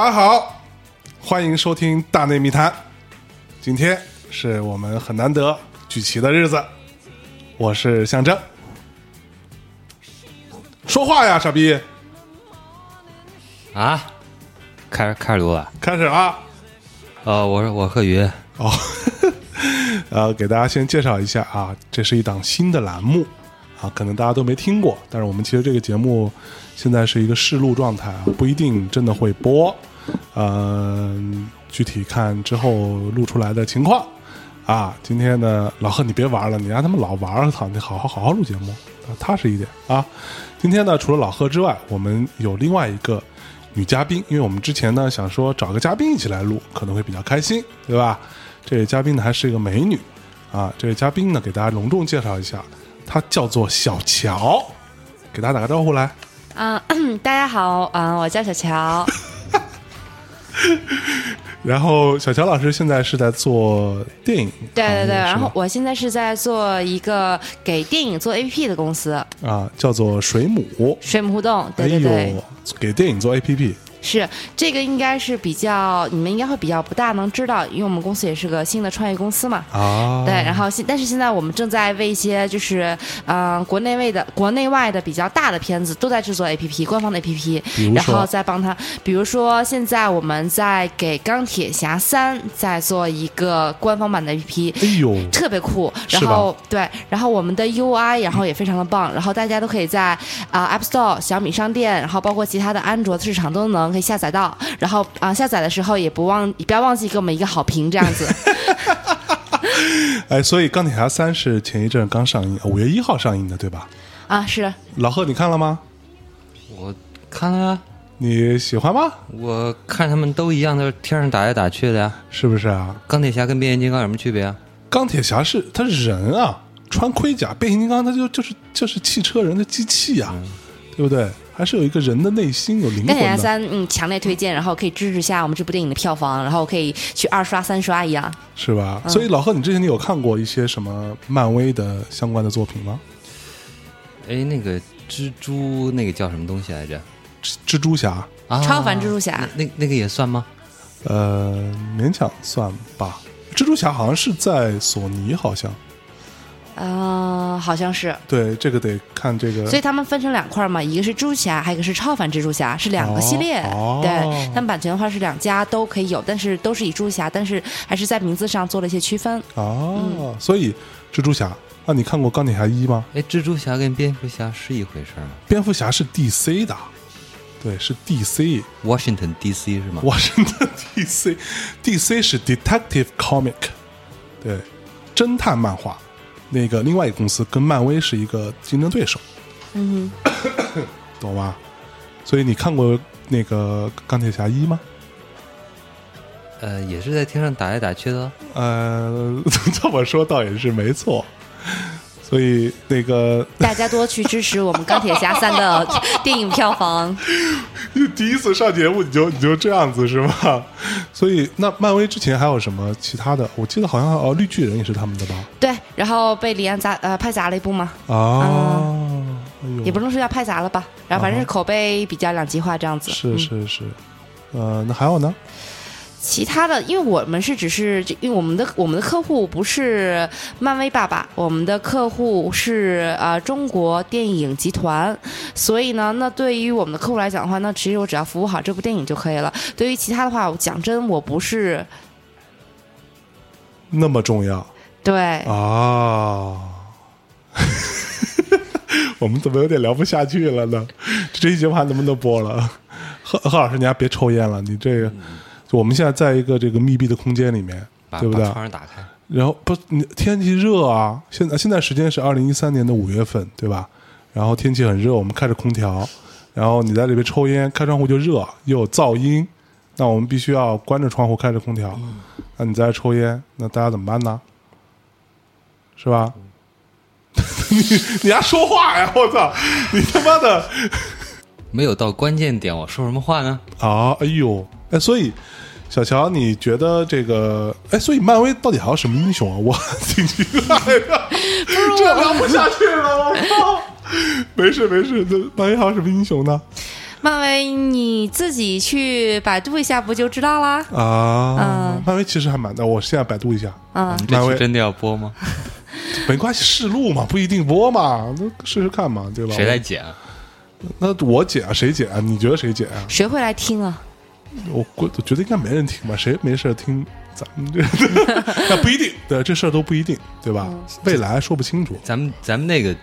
大家好，欢迎收听《大内密谈》。今天是我们很难得聚齐的日子，我是象征。说话呀，傻逼！啊，开始开始录了。开始啊！呃，我是我贺云，哦，呃，给大家先介绍一下啊，这是一档新的栏目啊，可能大家都没听过，但是我们其实这个节目现在是一个试录状态啊，不一定真的会播，呃，具体看之后录出来的情况啊。今天呢，老贺你别玩了，你让他们老玩儿，操，你好好好好录节目，啊踏实一点啊。今天呢，除了老贺之外，我们有另外一个女嘉宾，因为我们之前呢想说找个嘉宾一起来录，可能会比较开心，对吧？这位嘉宾呢还是一个美女啊。这位嘉宾呢给大家隆重介绍一下，她叫做小乔，给大家打个招呼来。啊、大家好，啊、我叫小乔，然后小乔老师现在是在做电影，对对对，然后我现在是在做一个给电影做 APP 的公司，啊叫做水母，水母互动，对对对，给电影做 APP 是这个应该是比较你们应该会比较不大能知道，因为我们公司也是个新的创业公司嘛。啊，对，然后现但是现在我们正在为一些就是嗯、呃国内外的国内外的比较大的片子都在制作 APP 官方的 APP，然后说再帮他，比如说现在我们在给钢铁侠三在做一个官方版的 APP，哎呦，特别酷，然后对，然后我们的 UI 然后也非常的棒，然后大家都可以在啊、App Store、小米商店，然后包括其他的安卓市场都能可以下载到，然后啊、下载的时候也不忘不要忘记给我们一个好评，这样子。哎，所以钢铁侠三是前一阵刚上映，五月一号上映的，对吧？啊，是老贺你看了吗？我看了呀，你喜欢吗？我看他们都一样，都是天上打来打去的呀。是不是啊？钢铁侠跟变形金刚有什么区别啊？钢铁侠是他是人啊，穿盔甲；变形金刚他就就是就是汽车人的机器呀、对不对？还是有一个人的内心有灵钢铁侠三，嗯，强烈推荐，然后可以支持下我们这部电影的票房，然后可以去二刷三刷一样。是吧？所以老贺，你之前你有看过一些什么漫威的相关的作品吗？哎，那个蜘蛛那个叫什么东西来着？蜘蜘蛛侠，啊，超凡蜘蛛侠那那那个也算吗？呃，勉强算吧。蜘蛛侠好像是在索尼，好像啊、好像是，对这个得看这个所以他们分成两块嘛，一个是蜘蛛侠，还有一个是超凡蜘蛛侠，是两个系列。对，他们版权的话是两家都可以有，但是都是以蜘蛛侠，但是还是在名字上做了一些区分。哦，所以蜘蛛侠，那你看过钢铁侠一吗？哎，蜘蛛侠跟蝙蝠侠是一回事儿吗蝙蝠侠是 DC 的，对，是 DC。？Washington D.C. 是吗？？Washington DC，DC 是 Detective Comic，对，侦探漫画。那个另外一个公司跟漫威是一个竞争对手，嗯懂吗？所以你看过那个钢铁侠一吗？呃，也是在天上打来打去的哦。呃，这么说倒也是没错。所以那个，大家多去支持我们钢铁侠三的 电影票房。第一次上节目你就你就这样子是吗？所以那漫威之前还有什么其他的？我记得好像哦，绿巨人也是他们的吧？对，然后被李安砸呃拍砸了一部嘛，啊，哎呦也不能说要拍砸了吧，然后反正是口碑比较两极化这样子。是嗯是是，呃，那还有呢？其他的，因为我们是只是，因为我们的我们的客户不是漫威爸爸，我们的客户是呃中国电影集团，所以呢，那对于我们的客户来讲的话，那其实我只要服务好这部电影就可以了。对于其他的话，我讲真，我不是那么重要对。啊？我们怎么有点聊不下去了呢？这一节话能不能播了？贺贺老师，你还别抽烟了，你这个，就我们现在在一个这个密闭的空间里面，把对不对？窗户打开。然后不，你天气热啊，现在现在时间是二零一三年的五月份，对吧？然后天气很热，我们开着空调，然后你在里边抽烟，开窗户就热，又有噪音，那我们必须要关着窗户，开着空调。那你在这抽烟，那大家怎么办呢？是吧？你你还说话呀！我操，你他妈的 没有到关键点，我说什么话呢？啊！哎呦，哎，所以小乔，你觉得这个？哎，所以漫威到底还有什么英雄啊？我 挺奇怪的，这聊不下去了，我操！没事没事，这漫威还有什么英雄呢？漫威你自己去百度一下不就知道啦？啊嗯，漫威其实还蛮……我现在百度一下，嗯我，们这漫威真的要播吗？没关系，试录嘛，不一定播嘛，那试试看嘛，对吧？谁来剪啊？那我剪啊，谁剪啊？你觉得谁剪啊？谁会来听啊？我估我觉得应该没人听吧，谁没事听咱们这？那不一定，对，这事儿都不一定，对吧？未来说不清楚。咱们咱们那个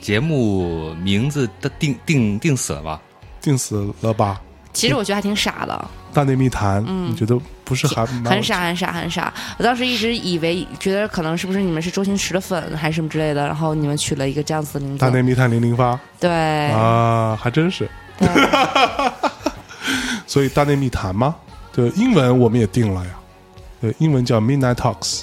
节目名字的定定定死了吧？定死了吧？其实我觉得还挺傻的，大内密谈，你觉得不是还很傻很傻很傻。我当时一直以为觉得可能是不是你们是周星驰的粉还是什么之类的，然后你们取了一个这样子的名字大。内密探零零发对，啊，还真是。对 所以大内密谈吗？对，英文我们也定了呀。对，英文叫 Midnight Talks，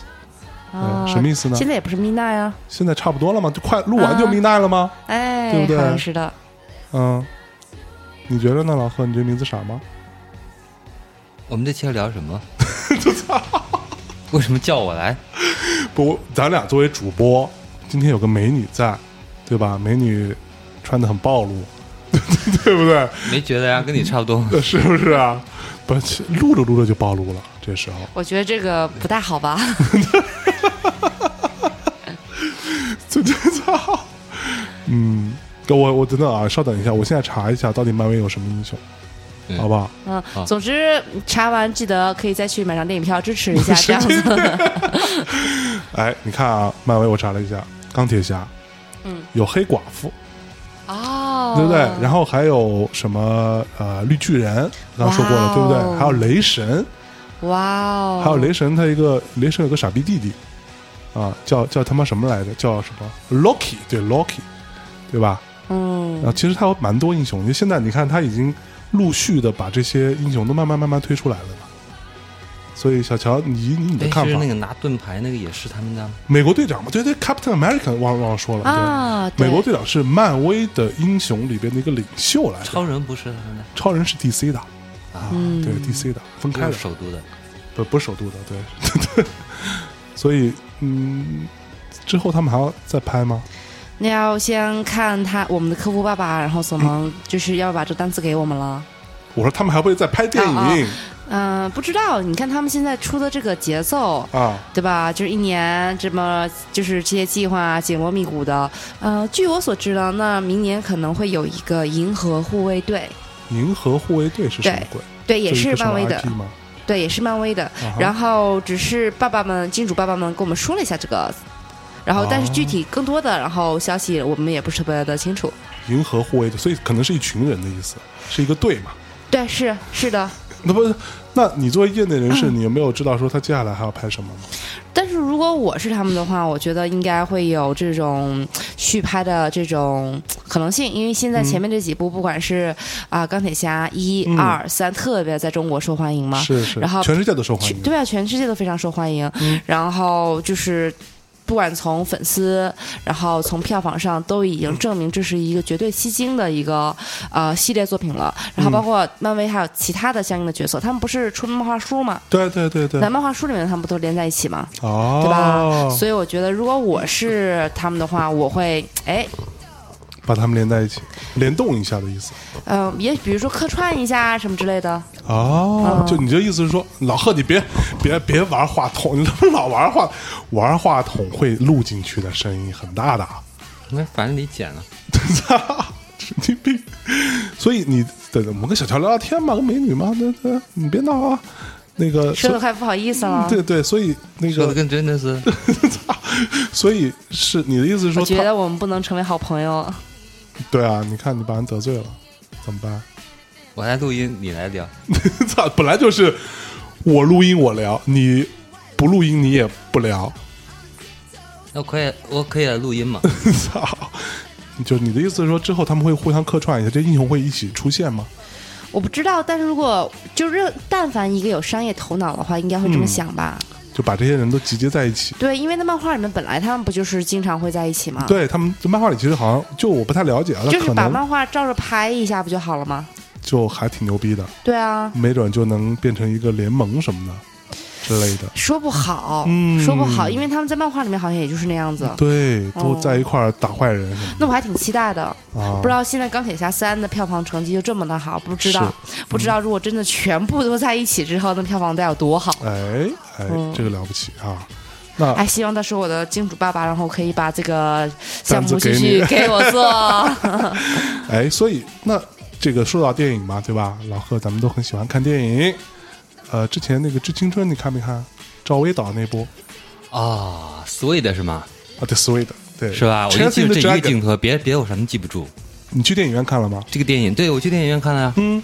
啊，什么意思呢现在也不是 midnight 啊，现在差不多了嘛？就快录完就啊 Midnight 了吗？哎，对不对好像是的。嗯，你觉得呢，老贺？你这名字傻吗？我们这期要聊什么？为什么叫我来？不，咱俩作为主播，今天有个美女在，对吧？美女穿的很暴露，对不对？没觉得呀，跟你差不多。是不是啊？不，录着录着就暴露了，这时候。我觉得这个不太好吧？这这操！嗯，我我等等啊，稍等一下，我现在查一下到底漫威有什么英雄，嗯好不好？嗯，总之查完记得可以再去买张电影票支持一下，这样子。哎，你看啊，漫威我查了一下，钢铁侠，嗯，有黑寡妇，哦，对不对？然后还有什么呃绿巨人，刚刚说过了，哦对不对？还有雷神，哇哦，还有雷神，他一个雷神有个傻逼弟弟啊，叫叫他妈什么来着？叫什么？Loki，对 Loki，对吧？嗯啊其实他有蛮多英雄，因为现在你看他已经陆续的把这些英雄都慢慢慢慢推出来了嘛。所以小乔，你以你的哎，看法？是那，个拿盾牌那个也是他们的？美国队长嘛，对对，Captain America 忘忘了说了，啊，对，对。美国队长是漫威的英雄里边的一个领袖来的，超人不是他们的？超人是 DC 的。啊，嗯对 DC 的分开的，首都的。不不是首都的，对，所以嗯，之后他们还要再拍吗？那要先看他我们的客户爸爸，然后怎么就是要把这单子给我们了。我说他们还会再拍电影嗯、不知道，你看他们现在出的这个节奏，啊？对吧？就是一年这么就是这些计划紧锣密鼓的。呃，据我所知呢，那明年可能会有一个银河护卫队，银河护卫队是什么对鬼？对，也是漫威的？对，也是漫威的。啊然后只是爸爸们、金主爸爸们跟我们说了一下这个，然后但是具体更多的然后消息我们也不是特别的清楚。银河护卫队，所以可能是一群人的意思，是一个队嘛？对，是是的。那不是？那你作为业内人嗯士，你有没有知道说他接下来还要拍什么吗？但是如果我是他们的话，我觉得应该会有这种续拍的这种可能性，因为现在前面这几部，不管是啊、钢铁侠一、嗯二、三，特别在中国受欢迎嘛，是是，然后全世界都受欢迎。对啊，全世界都非常受欢迎。嗯然后就是。不管从粉丝，然后从票房上，都已经证明这是一个绝对吸睛的一个呃系列作品了。然后包括漫威还有其他的相应的角色，他们不是出漫画书吗？对对对对在，漫画书里面，他们不都连在一起吗？哦，对吧？所以我觉得，如果我是他们的话，我会哎，把他们连在一起，联动一下的意思。嗯、也比如说客串一下什么之类的。哦，嗯就你这意思是说，老贺，你别别别玩话筒，你他妈老玩话玩话筒会录进去的声音很大的，那反正 你剪了，操，神经病！所以你等我们跟小乔聊聊天嘛，跟美女嘛，那那你别闹啊。那个说的快不好意思了。对对，所以那说的个，跟真的是。所以是你的意思是我说我，觉得我们不能成为好朋友。对啊，你看你把人得罪了，怎么办？我来录音，你来聊。操，本来就是我录音我聊，你不录音你也不聊，那我可以，我可以来录音吗？操！就你的意思是说，之后他们会互相客串一下，这英雄会一起出现吗？我不知道，但是如果就是但凡一个有商业头脑的话，应该会这么想吧？就把这些人都集结在一起。对，因为那漫画里面本来他们不就是经常会在一起吗？，对他们，漫画里其实好像就我不太了解啊，就是把漫画照着拍一下不就好了吗？就还挺牛逼的，对啊，没准就能变成一个联盟什么的，是之类的。说不好，嗯说不好，因为他们在漫画里面好像也就是那样子。对，都哦在一块儿打坏人那我还挺期待的，啊。不知道现在《钢铁侠三》的票房成绩就这么的好，不知道，不知道如果真的全部都在一起之后，那票房得有多好。哎哎，嗯这个了不起啊！那还，希望到时候我的金主爸爸，然后可以把这个项目继续给我做。哎，所以那这个说到电影嘛，对吧？老贺咱们都很喜欢看电影。呃，之前那个《致青春》你看没看？赵薇导那部啊，Sweet 是吗？啊，对，Sweet，对，是吧？我就记住这一个镜头，别别我什么记不住。你去电影院看了吗？这个电影，对我去电影院看了呀，嗯，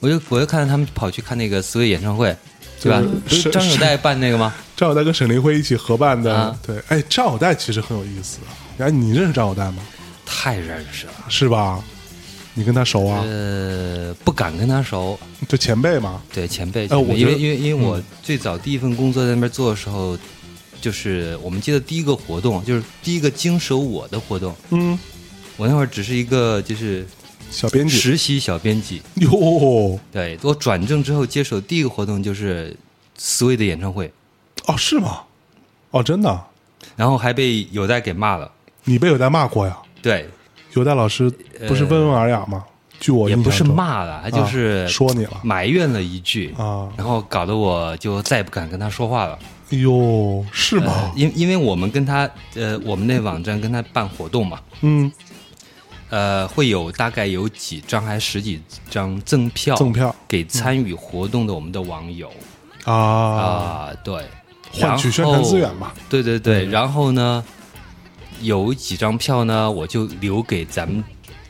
我就我就看到他们跑去看那个 Sweet 演唱会，对吧？不是是张友代办那个吗？张友代跟沈凌辉一起合办的，啊对，哎，张友代其实很有意思。哎，你认识张友代吗？太认识了，是吧？你跟他熟啊？呃，不敢跟他熟，就前辈嘛。对前辈，呃前辈我因为因为因为我嗯最早第一份工作在那边做的时候，就是我们接的第一个活动，就是第一个经手我的活动，嗯，我那会儿只是一个就是小编辑。实习小编辑，哟，对我转正之后接手第一个活动就是 Sweet 的演唱会，哦，是吗？哦，真的？然后还被有代给骂了，你被有代骂过呀？对，有代老师不是温文尔雅吗？据我也不是骂了，他就是啊说你了埋怨了一句，啊。然后搞得我就再也不敢跟他说话了。哎呦，是呃吗？因因为我们跟他呃，我们那网站跟他办活动嘛，嗯，呃，会有大概有几张还是十几张赠票，赠票给参与活动的我们的网友啊，啊、对，换取宣传资源嘛。对对对，然后呢，有几张票呢，我就留给咱们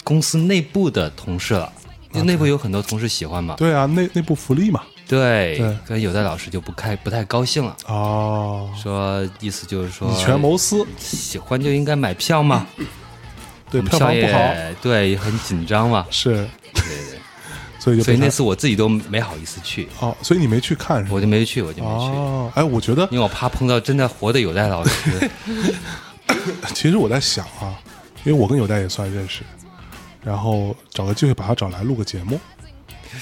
公司内部的同事了，因为内部有很多同事喜欢嘛。对啊，内内部福利嘛。对对，跟有的老师就不开不太高兴了，哦，说意思就是说以权谋私，喜欢就应该买票嘛，对票房不好，对也很紧张嘛，是，对对 所以就，所以那次我自己都没好意思去，哦，所以你没去看是吧？我就没去，我就没去，哦，哎，我觉得因为我怕碰到真的活的有代老师，其实我在想啊，因为我跟有代也算认识，然后找个机会把他找来录个节目，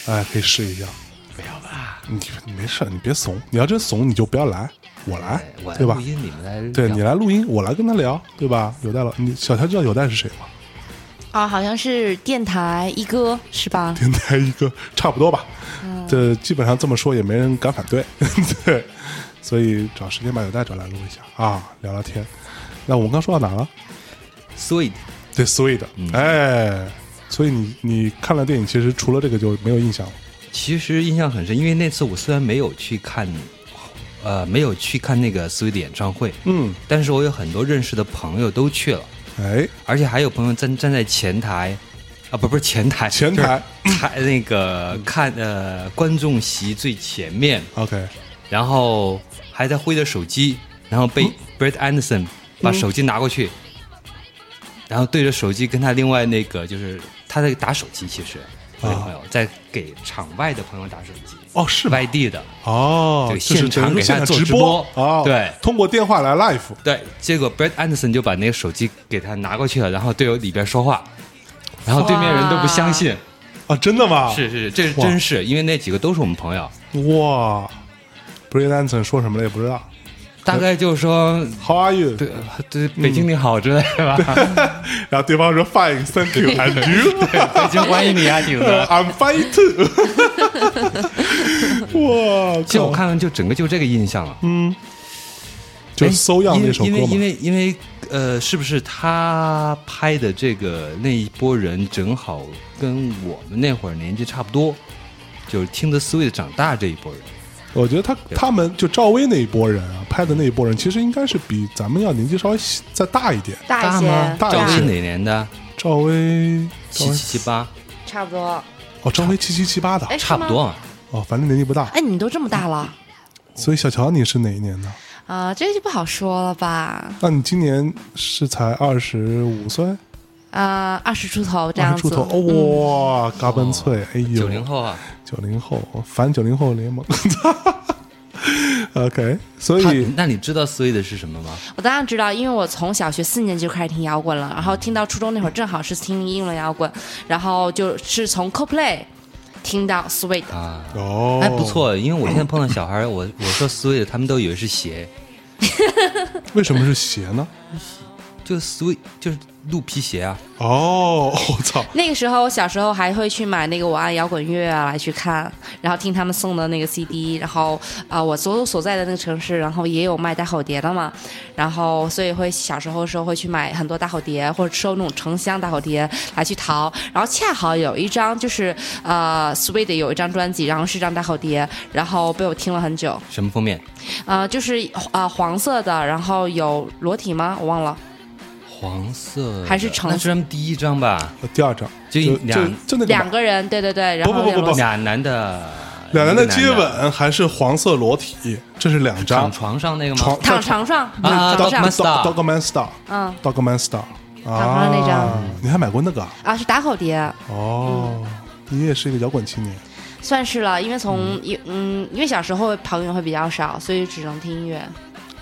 哎，可以试一下。不要吧，你你没事，你别怂，你要真怂你就不要来，我来哎，我来对吧录？音，你们来对你来录音，我来跟他聊，对吧？有代老，你小乔知道有代是谁吗？啊，好像是电台一哥是吧？电台一哥差不多吧，这基本上这么说也没人敢反对，对，所以找时间把有代找来录一下啊，聊聊天。那我们刚说到哪了？，sweet，对，sweet，嗯。哎，嗯所以你你看了电影，其实除了这个就没有印象了。其实印象很深，因为那次我虽然没有去看，呃，没有去看那个 sweet 的演唱会，嗯，但是我有很多认识的朋友都去了。哎，而且还有朋友站站在前台，啊，不不是前台，前台。台那个看呃观众席最前面，OK，然后还在挥着手机，然后被 Brett Anderson 把手机拿过去，然后对着手机跟他另外那个就是他在打手机，其实朋友在给场外的朋友打手机，哦，是？外地的。哦，对现场给他做直直播播哦，对通过电话来 live，对，结果 Brett Anderson 就把那个手机给他拿过去了，然后队友里边说话，然后对面人都不相信。啊，真的吗？是是是，这是真是，因为那几个都是我们朋友，哇 b r i a n Anson 说什么了也不知道。大概就是说，How are you？对对，北京你好之类的吧，然后对方说 Fine，Thank you，and you？北京欢迎你啊，景子。I'm fine too。哇，其实我靠，看完就整个就这个印象了，嗯，就哎搜样因为那首歌因为因。为因为呃，是不是他拍的这个那一波人正好跟我们那会儿年纪差不多，就是听的 Sweet 长大这一波人。我觉得他他们就赵薇那一波人啊，拍的那一波人，其实应该是比咱们要年纪稍微再大一点。大一吗些，？大一些赵薇哪年的？赵薇，赵七七七八，差不多。哦，赵薇七七七八的哎，差不多。啊。哦，反正年纪不大。哎，你都这么大了所以小乔你是哪一年的？啊、这个就不好说了吧？那你今年是才二十五岁，啊、二十出头这样子。二十出头，哦哇，嘎嘣脆，哎呦，九零后啊，九零后反九零后联盟。OK，所以那你知道 Sweet 是什么吗？我当然知道，因为我从小学四年级就开始听摇滚了，然后听到初中那会儿正好是听英伦摇滚，然后就是从 CoPlay 听到 Sweet。啊，哦，哎，不。错，因为我现在碰到小孩，我我说 sweet，他们都以为是鞋，为什么是鞋呢？就 sweet 就是鹿皮鞋啊，哦，我操！那个时候，我小时候还会去买那个我爱摇滚乐啊来去看，然后听他们送的那个 CD，然后啊、我所所在的那个城市，然后也有卖大口碟的嘛，然后所以会小时候的时候会去买很多大口碟，或者收那种成箱大口碟来去淘，然后恰好有一张就是呃 Sweet 有一张专辑，然后是张大口碟，然后被我听了很久，什么封面？呃就是啊、呃黄色的，然后有裸体吗？我忘了。黄色还是橙那是他们第一张吧？呃第二张。就就两就就那两个人，对对对，然后不不不不俩男的，两人的接吻还是黄色裸体，这是两张。躺床上那个吗？床躺床。上，啊 Dogman 上，Style Dogman Style 嗯，Dogman Star，躺床上那张。啊你还买过那个啊？啊，是打口碟，哦，你也是一个摇滚青年。算是了，因为从一嗯，因为小时候朋友会比较少，所以只能听音乐。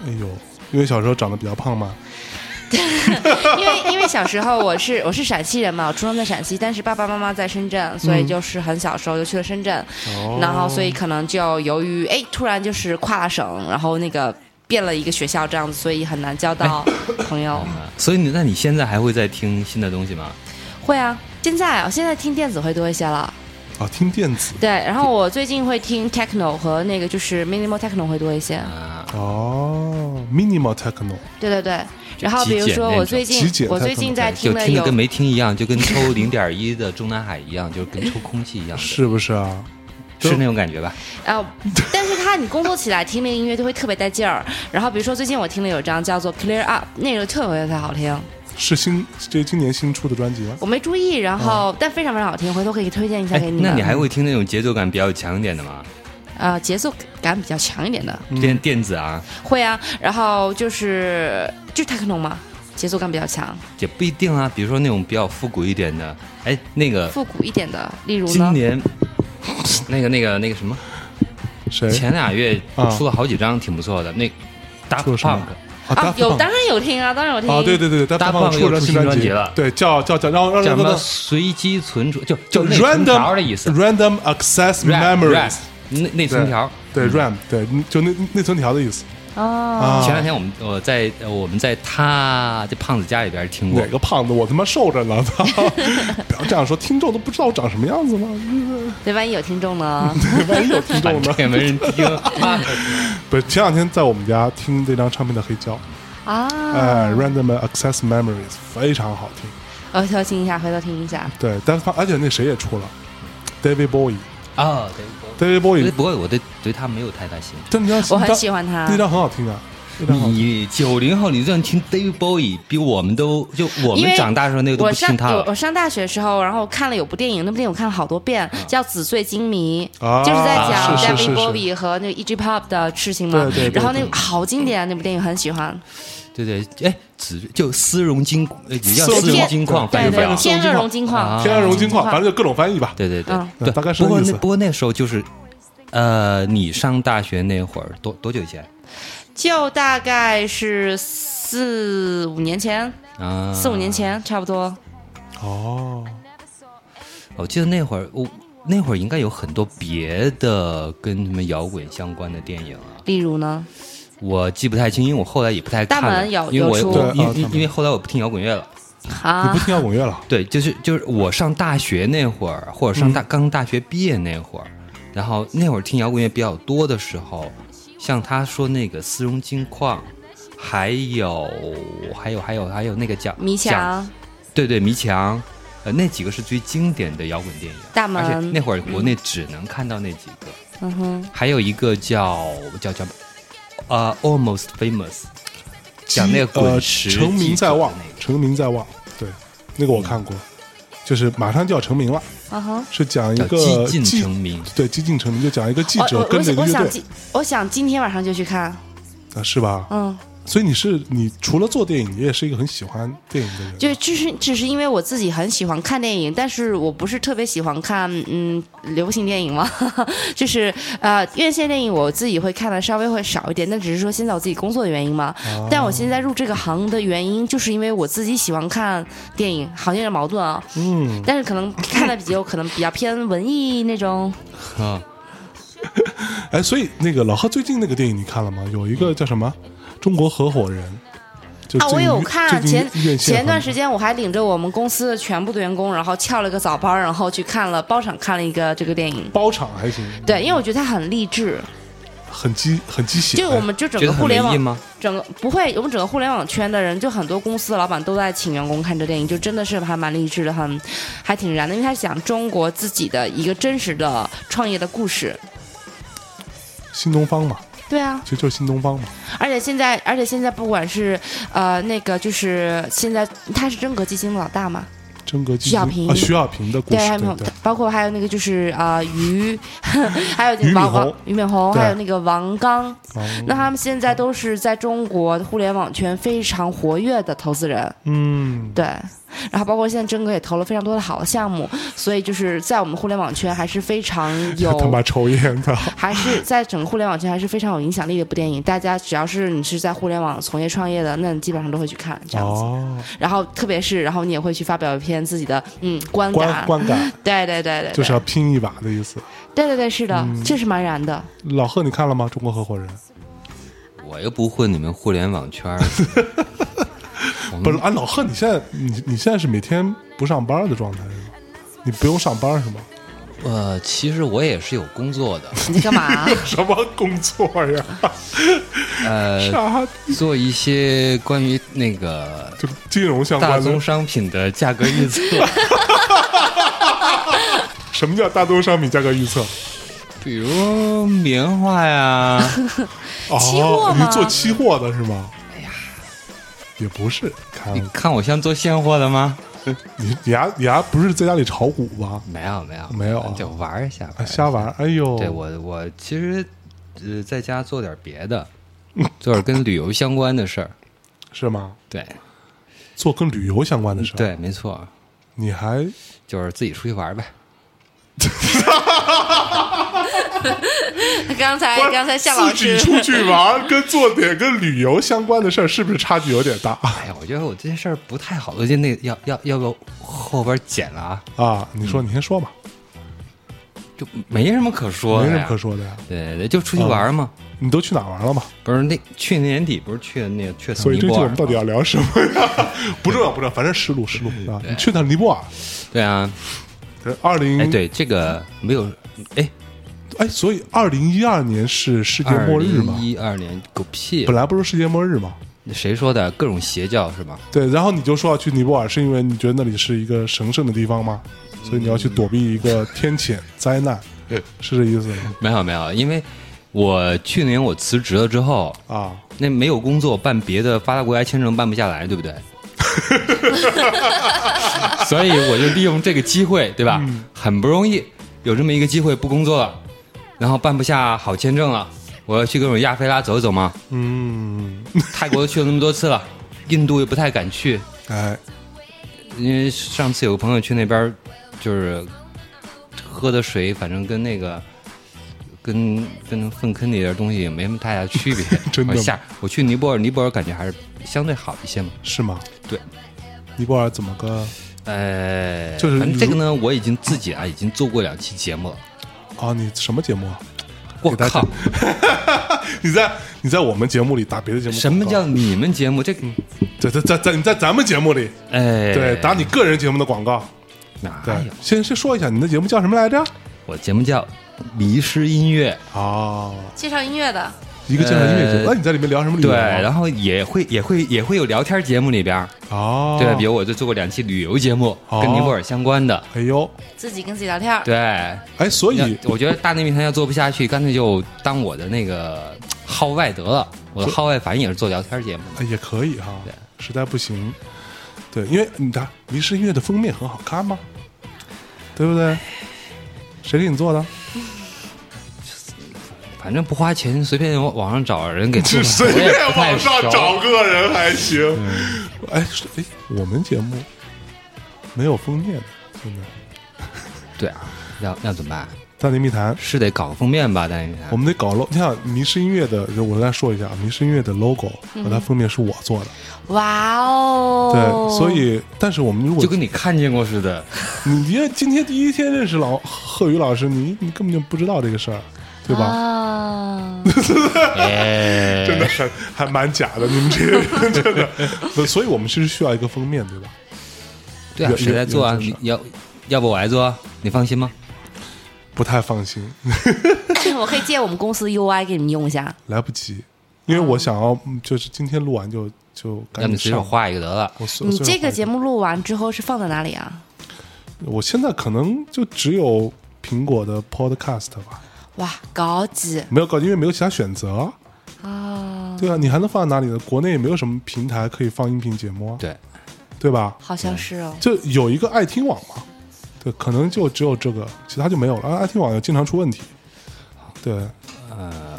哎呦，因为小时候长得比较胖嘛。因为因为小时候我是我是陕西人嘛，我出生在陕西，但是爸爸妈妈在深圳，所以就是很小时候就去了深圳，哦，然后所以可能就由于哎突然就是跨了省，然后那个变了一个学校这样子，所以很难交到朋友。所以你那你现在还会在听新的东西吗？会啊，现在啊，现在听电子会多一些了。啊，听电子对，然后我最近会听 techno 和那个就是 minimal techno 会多一些。啊，哦，minimal techno 对对对，然后比如说我最近我最近在听的有听的跟没听一样，就跟抽零点一的中南海一样，就跟抽空气一样，是不是啊？是那种感觉吧？然 后，但是他你工作起来听那个音乐就会特别带劲儿。然后比如说最近我听了有张叫做 Clear Up，那个特别特别好听，是新这今年新出的专辑吗？我没注意，然后、但非常非常好听，回头可以推荐一下哎给你。那你还会听那种节奏感比较强一点的吗？呃节奏感比较强一点的。电电子啊，会啊，然后就是就是 techno 嘛，节奏感比较强，也不一定啊。比如说那种比较复古一点的，哎，那个复古一点的，例如今呢？年那个那个那个什么，谁？前俩月啊。出了好几张挺不错的，那 Daft 出了什 Punk 啊啊，有当然有听啊，当然有听。啊，对对对对，大 Daft 胖 Punk 出了又出新专辑。了。对，叫叫叫让让叫什么？随机存储，就叫就内存条的意 random 思。Random access memories，内内存条。对 RAM，对，就内内存条的意思哦，啊。前两天我们我在呃我们在他这胖子家里边听过哪，个胖子？我他妈瘦着呢！操！不要这样说，听众都不知道我长什么样子吗？对，万一有听众呢？对万一有听众呢？也没人听。不是，前两天在我们家听这张唱片的黑胶，啊，哎，Random Access Memories 非常好听。回头听一下，回头听一下。对，但是他而且那谁也出了，David Bowie，David 啊，对，Bowie，不过我对对他没有太大兴趣。但你我很喜欢他那。张很好听啊，你九零后，你这样听 David Bowie，比我们都就我们长大的时候那个都我上不听他。我上大学的时候，然后看了有部电影，那部电影我看了好多遍，叫《纸醉金迷》，就是在讲 David Bowie 和那个 E.G. Pop 的事情嘛。对对然后那个好经典啊，那部电影很喜欢。对对，哎，紫就丝绒金，呃也叫丝绒金矿，翻译对对，不了。天鹅绒金矿，啊天鹅绒金矿，反正就各种翻译吧。对对对嗯对，大概是不过那意思那不过那时候就是，呃，你上大学那会儿多多久以前就大概是四五年前，啊？四五年。前差不多。哦，我记得那会儿我那会儿应该有很多别的跟什么摇滚相关的电影啊，例如呢，我记不太清，因为我后来也不太看了。大门有因为我我因为因为后来我不听摇滚乐了。你啊不，听摇滚乐了？对，就是就是我上大学那会儿，或者上大、刚大学毕业那会儿，然后那会儿听摇滚乐比较多的时候，像他说那个丝绒金矿，还有还有还有还有那个叫迷墙、对对迷墙，呃那几个是最经典的摇滚电影。大而且那，会儿国内只能看到那几个，嗯哼，还有一个叫叫叫呃 Almost Famous，讲那个滚呃成名在望成名在望。对，那个我看过，就是马上就要成名了，嗯哼。是讲一个激进成名。对激进成名，就讲一个记者跟着一个乐队我想我想今我想今天晚上就去看，啊，是吧？嗯，所以你是你除了做电影，你也是一个很喜欢电影的人。就就是只是因为我自己很喜欢看电影，但是我不是特别喜欢看嗯流行电影嘛，就是呃院线电影我自己会看的稍微会少一点，那只是说现在我自己工作的原因嘛。哦但我现在入这个行的原因，就是因为我自己喜欢看电影，好像有点矛盾啊。嗯，但是可能看的比较可能比较偏文艺那种。啊，哎，所以那个老贺最近那个电影你看了吗？有一个叫什么《中国合伙人》，就啊，我有看前前段时间我还领着我们公司的全部的员工，然后翘了个早班，然后去看了包场看了一个这个电影。包场还行，对，因为我觉得它很励志，很鸡很鸡血。就我们就整个互联网吗？整个不会，我们整个互联网圈的人，就很多公司的老板都在请员工看这电影，就真的是还蛮励志的，很还挺燃的，因为他讲中国自己的一个真实的创业的故事。新东方嘛，对啊，其实就是新东方嘛。而且现在，而且现在不管是呃那个，就是现在他是真格基金的老大嘛，真格基金？徐小平。啊，徐小平的故事，还有对对，包括还有那个就是呃于，还有那俞敏个王王俞敏洪，还有那个王刚，哦那他们现在都是在中国互联网圈非常活跃的投资人。嗯，对，然后包括现在真哥也投了非常多的好的项目，所以就是在我们互联网圈还是非常有，他妈抽烟的，还是在整个互联网圈还是非常有影响力的一部电影。大家只要是你是在互联网从业创业的，那你基本上都会去看这样子。哦，然后特别是，然后你也会去发表一篇自己的嗯观观感，观感 对对对对，就是要拼一把的意思。对对对是的，嗯这是蛮燃的。老贺，你看了吗？中国合伙人我又不混你们互联网圈 不是啊，老贺，你现在你你现在是每天不上班的状态是吗？你不用上班是吗？呃，其实我也是有工作的，你在干嘛？什么工作呀？呃，做一些关于那个就金融相关的大宗？商品的价格预测，什么叫大宗商品价格预测？比如棉花呀，哦，期货吗你做期货的是吗？也不是，看你看我像做现货的吗？你你丫你丫不是在家里炒股吗？没有没有没有啊就玩一下，啊，玩一下瞎玩！哎呦，对我我其实呃在家做点别的，做点跟旅游相关的事儿。是吗？对做跟旅游相关的事儿，对，没错，你还就是自己出去玩呗。刚才刚才夏老自己师出去玩，跟做点跟旅游相关的事儿，是不是差距有点大哎呀，我觉得我这件事儿不太好，我就那要要要不后边剪了啊，啊？你说，你先说吧，就没什么可说的呀。没什么可说的呀。对对对，就出去玩嘛。你都去哪儿玩了嘛？不是那去年年底不是去那个去趟所以这期尼泊尔吗？我们到底要聊什么呀？不重要，不重要，反正实录实录啊。你去趟尼泊尔，对啊，二零哎对，这个没有哎，哎，所以二零一二年是世界末日嘛？一二年狗屁本，来不是世界末日吗？谁说的？各种邪教是吧？对，然后你就说要去尼泊尔，是因为你觉得那里是一个神圣的地方吗？所以你要去躲避一个天谴灾难，是这意思吗？没有没有，因为我去年我辞职了之后，啊，那没有工作，办别的发达国家签证办不下来，对不对？所以我就利用这个机会，对吧？很不容易有这么一个机会不工作了，然后办不下好签证了，我要去各种亚非拉走一走嘛。嗯，泰国都去了那么多次了，印度又不太敢去，哎，因为上次有个朋友去那边，就是喝的水，反正跟那个。跟跟粪坑里的东西也没什么太大区别。真的下我去尼泊尔，尼泊尔感觉还是相对好一些嘛。是吗？对，尼泊尔怎么个？呃，就是反正这个呢，我已经自己啊已经做过两期节目了。啊，你什么节目啊？我靠，你在你在我们节目里打别的节目？什么叫你们节目？这个，在在在在你在咱们节目里哎，对打你个人节目的广告？对哪有？，先先说一下你的节目叫什么来着？我节目叫《迷失音乐哦，介绍音乐的，一个介绍音乐节目。呃那你在里面聊什么》，旅游对，啊？然后也会也会也会有聊天节目里边儿，哦，对，比如我就做过两期旅游节目，哦跟尼泊尔相关的，哎呦，自己跟自己聊天。对。哎，所以我觉得大内密谈要做不下去，干脆就当我的那个号外得了。我的号外反正也是做聊天节目的。哎也可以哈对，实在不行，对，因为你看《迷失音乐》的封面很好看吗，对不对？谁给你做的？反正不花钱，随便网网上找人给做就，随便网上找个人还行。哎是哎，我们节目没有封面的，现在对啊，要要怎么办？大内密谈。是得搞个封面吧？大内密谈我们得搞 logo，你看迷失音乐的，就我再说一下，迷失音乐的 logo 和它封面是我做的，哇哦！对，所以但是我们如果就跟你看见过似的。你因为今天第一天认识老贺宇老师，你你根本就不知道这个事儿，对吧？真的还还蛮假的，你们这些人 真的，所以我们其实需要一个封面，对吧？对啊，谁来做啊？你要要不我来做？你放心吗？不太放心，我可以借我们公司的 UI 给你们用一下。来不及，因为我想要嗯就是今天录完就就要赶紧你随手上。画一个得了。你这个节目录完之后是放在哪里啊？我现在可能就只有苹果的 Podcast 吧，哇，高级没有高级，因为没有其他选择。啊！对啊，你还能放在哪里呢？国内也没有什么平台可以放音频节目啊，对，对吧？好像是哦。就有一个爱听网嘛，对，可能就只有这个，其他就没有了。啊爱听网又经常出问题，对，呃，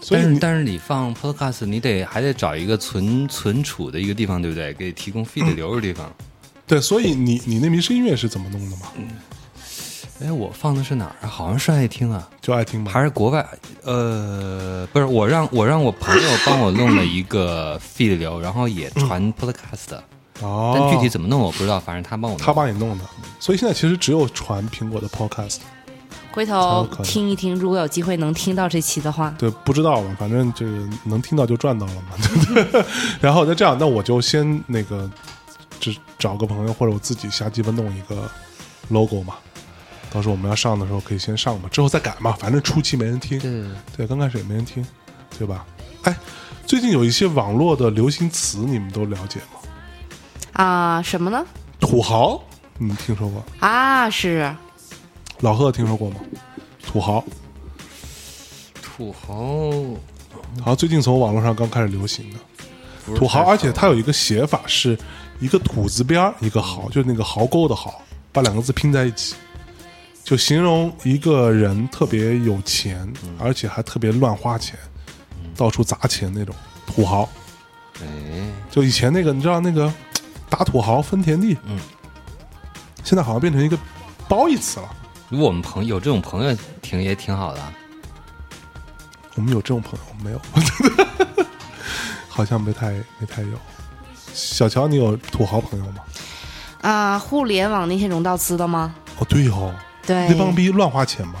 所以但是你但是你放 Podcast，你得还得找一个存存储的一个地方，对不对？给提供 feed 流的地方。对，所以你你那迷失音乐是怎么弄的嘛？哎，我放的是哪儿啊？好像是爱听啊，就爱听吧，还是国外？呃，不是，我让我让我朋友帮我弄了一个 feed 流，然后也传 Podcast 的，哦，但具体怎么弄我不知道，反正他帮我弄。他帮你弄的，所以现在其实只有传苹果的 Podcast，回头听一听，如果有机会能听到这期的话，对，不知道了？反正这个能听到就赚到了嘛。对 然后那这样，那我就先那个，只找个朋友或者我自己瞎鸡巴弄一个 logo 嘛。到时候我们要上的时候可以先上嘛，之后再改嘛，反正初期没人听，对对对，对，刚开始也没人听，对吧？哎，最近有一些网络的流行词，你们都了解吗？啊，什么呢？土豪，你们听说过？啊，是老贺听说过吗？土豪，土豪好像最近从网络上刚开始流行的不是土豪，太而且它有一个写法是一个土字边儿一个豪，就是那个壕沟的壕，把两个字拼在一起，就形容一个人特别有钱，而且还特别乱花钱，到处砸钱那种土豪。哎，就以前那个，你知道那个 打土豪分田地，嗯，现在好像变成一个褒义词了。如果我们朋友有这种朋友，挺也挺好的啊。我们有这种朋友没有？好像没太没太有。小乔，你有土豪朋友吗？啊，互联网那些融到资的吗？哦，对哦，对，那帮逼乱花钱嘛。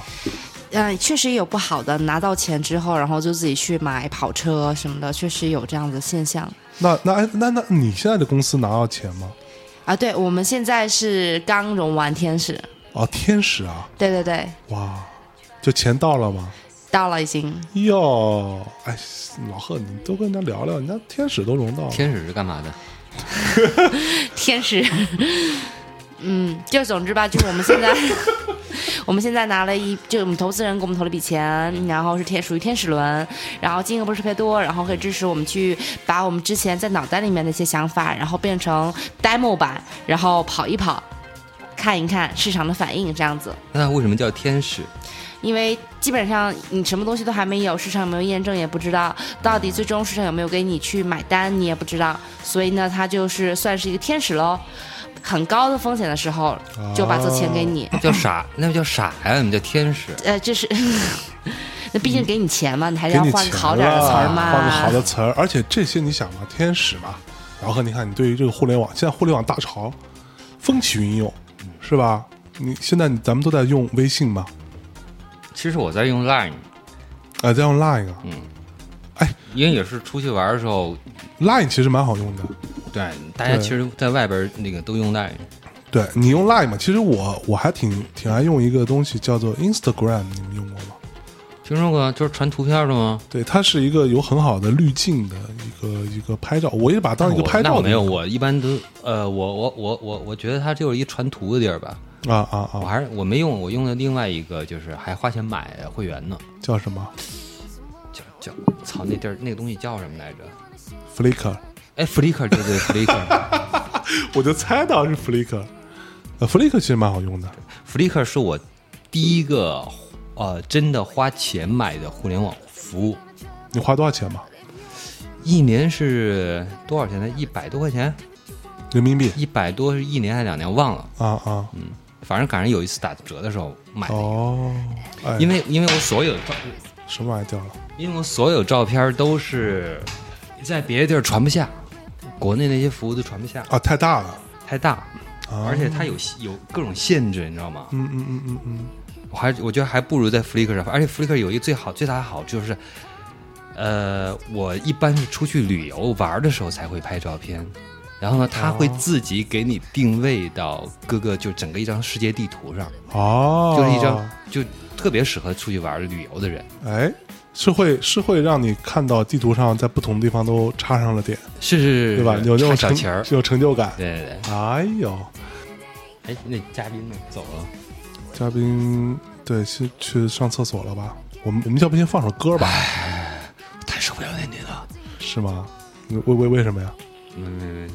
嗯，确实有不好的，拿到钱之后，然后就自己去买跑车什么的，确实有这样的现象。那那哎那那你现在的公司拿到钱吗？啊，对，我们现在是刚融完天使，哦，天使啊，对对对，哇，就钱到了吗？到了已经。哟，哎，老贺，你多跟人家聊聊，人家天使都融到了。天使是干嘛的？天使，嗯，就总之吧，就是我们现在，我们现在拿了一，就我们投资人给我们投了笔钱，然后是天属于天使轮，然后金额不是特别多，然后可以支持我们去把我们之前在脑袋里面的一些想法，然后变成 demo 版，然后跑一跑，看一看市场的反应，这样子。那为什么叫天使？因为基本上你什么东西都还没有，市场有没有验证也不知道，到底最终市场有没有给你去买单你也不知道，所以呢，它就是算是一个天使喽。很高的风险的时候，就把这钱给你。叫傻？那不叫傻呀？怎么叫天使？呃，这是，那毕竟给你钱嘛，你还是要换个好点儿的词儿嘛。换个好的词儿，而且这些你想嘛，天使嘛，然后你看你对于这个互联网，现在互联网大潮，风起云涌，是吧？你现在咱们都在用微信嘛，其实我在用 Line，啊，在用 Line 啊因为也是出去玩的时候，，Line 其实蛮好用的。对大家其实在外边那个都用 Line。对你用 Line 嘛，其实我我还挺挺爱用一个东西叫做 Instagram，你们用过吗？听说过，就是传图片的吗？对，它是一个有很好的滤镜的一个一个拍照，我也把它当一个拍照的那我没有，我一般都呃，我我我我我觉得它就是一传图的地儿吧。啊啊啊，我还是我没用，我用的另外一个就是还花钱买会员呢，叫什么叫叫操那地儿那个东西叫什么来着？Flickr，哎，Flickr 对对 Flickr，Flickr 我就猜到是 Flickr，呃，Flickr 其实蛮好用的。是我第一个呃真的花钱买的互联网服务，你花多少钱吧？一年是多少钱呢？一百多块钱，人民币一百多是一年还是两年忘了，啊啊嗯反正赶上有一次打折的时候买的。哦，哎，因为因为我所有的照，什么玩意儿掉了？因为我所有照片都是在别的地儿传不下，国内那些服务都传不下，啊，太大了，太大，啊。而且它有有各种限制，你知道吗？嗯嗯嗯嗯嗯，我还我觉得还不如在 Flickr 上，而且 Flickr 有一个最好最大的好处就是，呃，我一般是出去旅游玩的时候才会拍照片，然后呢，它会哦自己给你定位到各个就整个一张世界地图上，哦，就是一张就特别适合出去玩旅游的人。哎，是会是会让你看到地图上在不同地方都插上了点，是是是，对吧？有那种小旗儿，有成就感。对对对。哎呦，哎，那嘉宾呢？走了。嘉宾对去去上厕所了吧？我们我们要不先放首歌吧？太受不了那女的。是吗？为为为什么呀？没没没。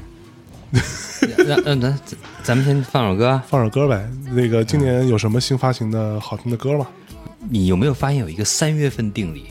让让咱们先放首歌啊。放首歌呗。那个今年有什么新发行的好听的歌吗？你有没有发现有一个三月份定理？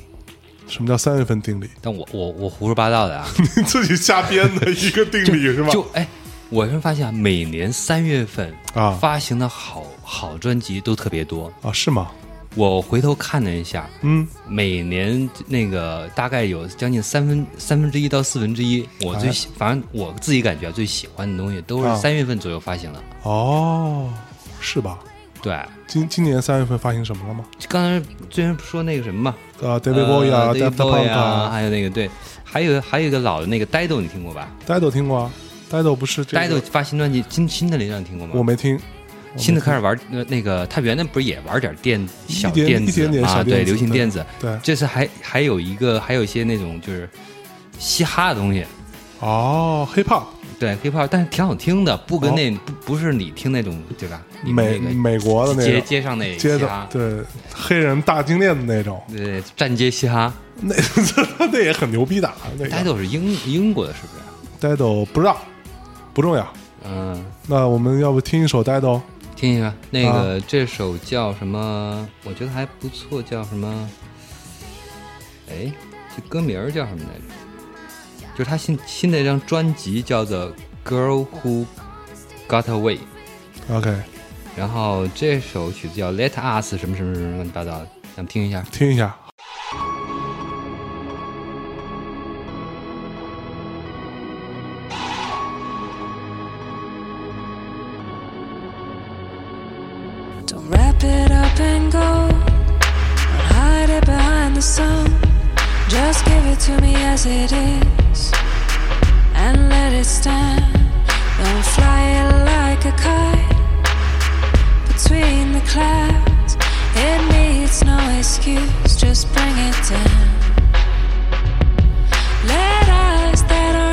什么叫三月份定理？但我我我胡说八道的啊。你自己瞎编的一个定理是吧？就哎，我是发现啊，每年三月份啊发行的好好专辑都特别多。啊是吗？我回头看了一下，嗯，每年那个大概有将近三分三分之一到四分之一，我最喜，反正我自己感觉最喜欢的东西都啊是三月份左右发行的。哦，是吧？对，今今年三月份发行什么了吗？刚才之前不说那个什么嘛，啊，David Bowie 啊 David Bowie 啊，啊还有那个对，还有还有一个老的那个 Dido，你听过吧，Dido 听过啊，Dido 不是这个？Dido 发新专辑新新的那张你听过吗？我没听，新的开始玩那那个，他原来不是也玩点电小电子啊？对，流行电子。对，这次还还有一个还有一些那种就是嘻哈的东西，哦，Hip Hop，对 hip hop，但是挺好听的，不跟哦那不不是你听那种对吧？美那个美国的那街街上那街的，对黑人大金链的那种，对站街嘻哈。那 那也很牛逼的，那个 Dido 是英英国的，是不是？Dido 不知道，不重要。嗯，那我们要不听一首 Dido？听一个，那啊个、这首叫什么？我觉得还不错，叫什么？哎，这歌名儿叫什么来着？就是他新新的一张专辑叫做《Girl Who Got Away》，OK，然后这首曲子叫《Let Us》什么什么什么乱七八糟的，咱们听一下。听一下。Don't wrap it up and go. Don't hide it behind the sun. Just give it to me as it is and let it stand. Don't fly it like a kite between the clouds. It needs no excuse, just bring it down. Let us that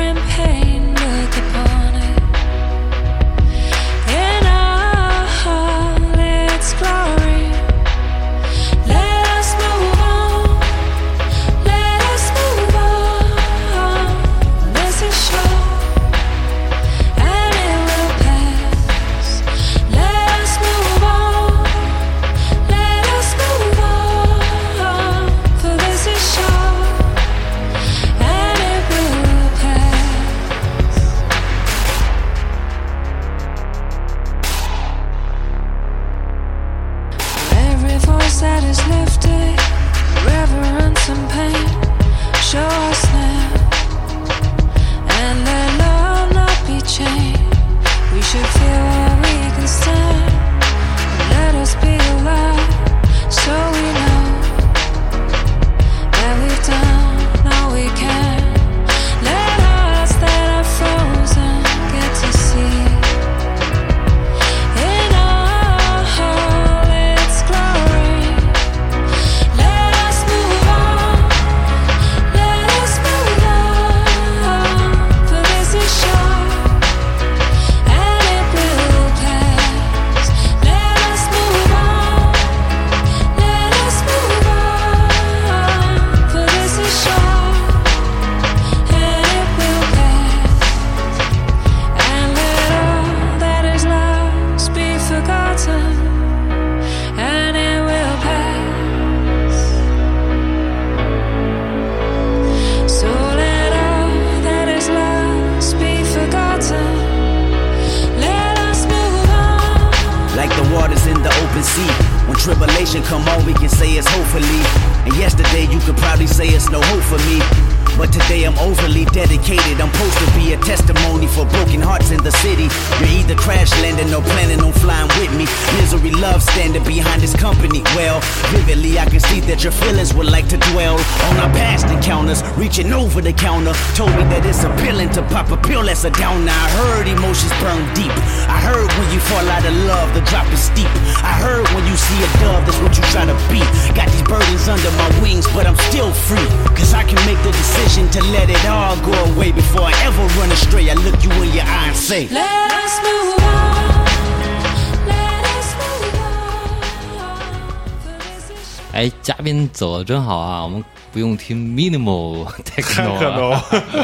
真好啊，我们不用听 minimal techno 了，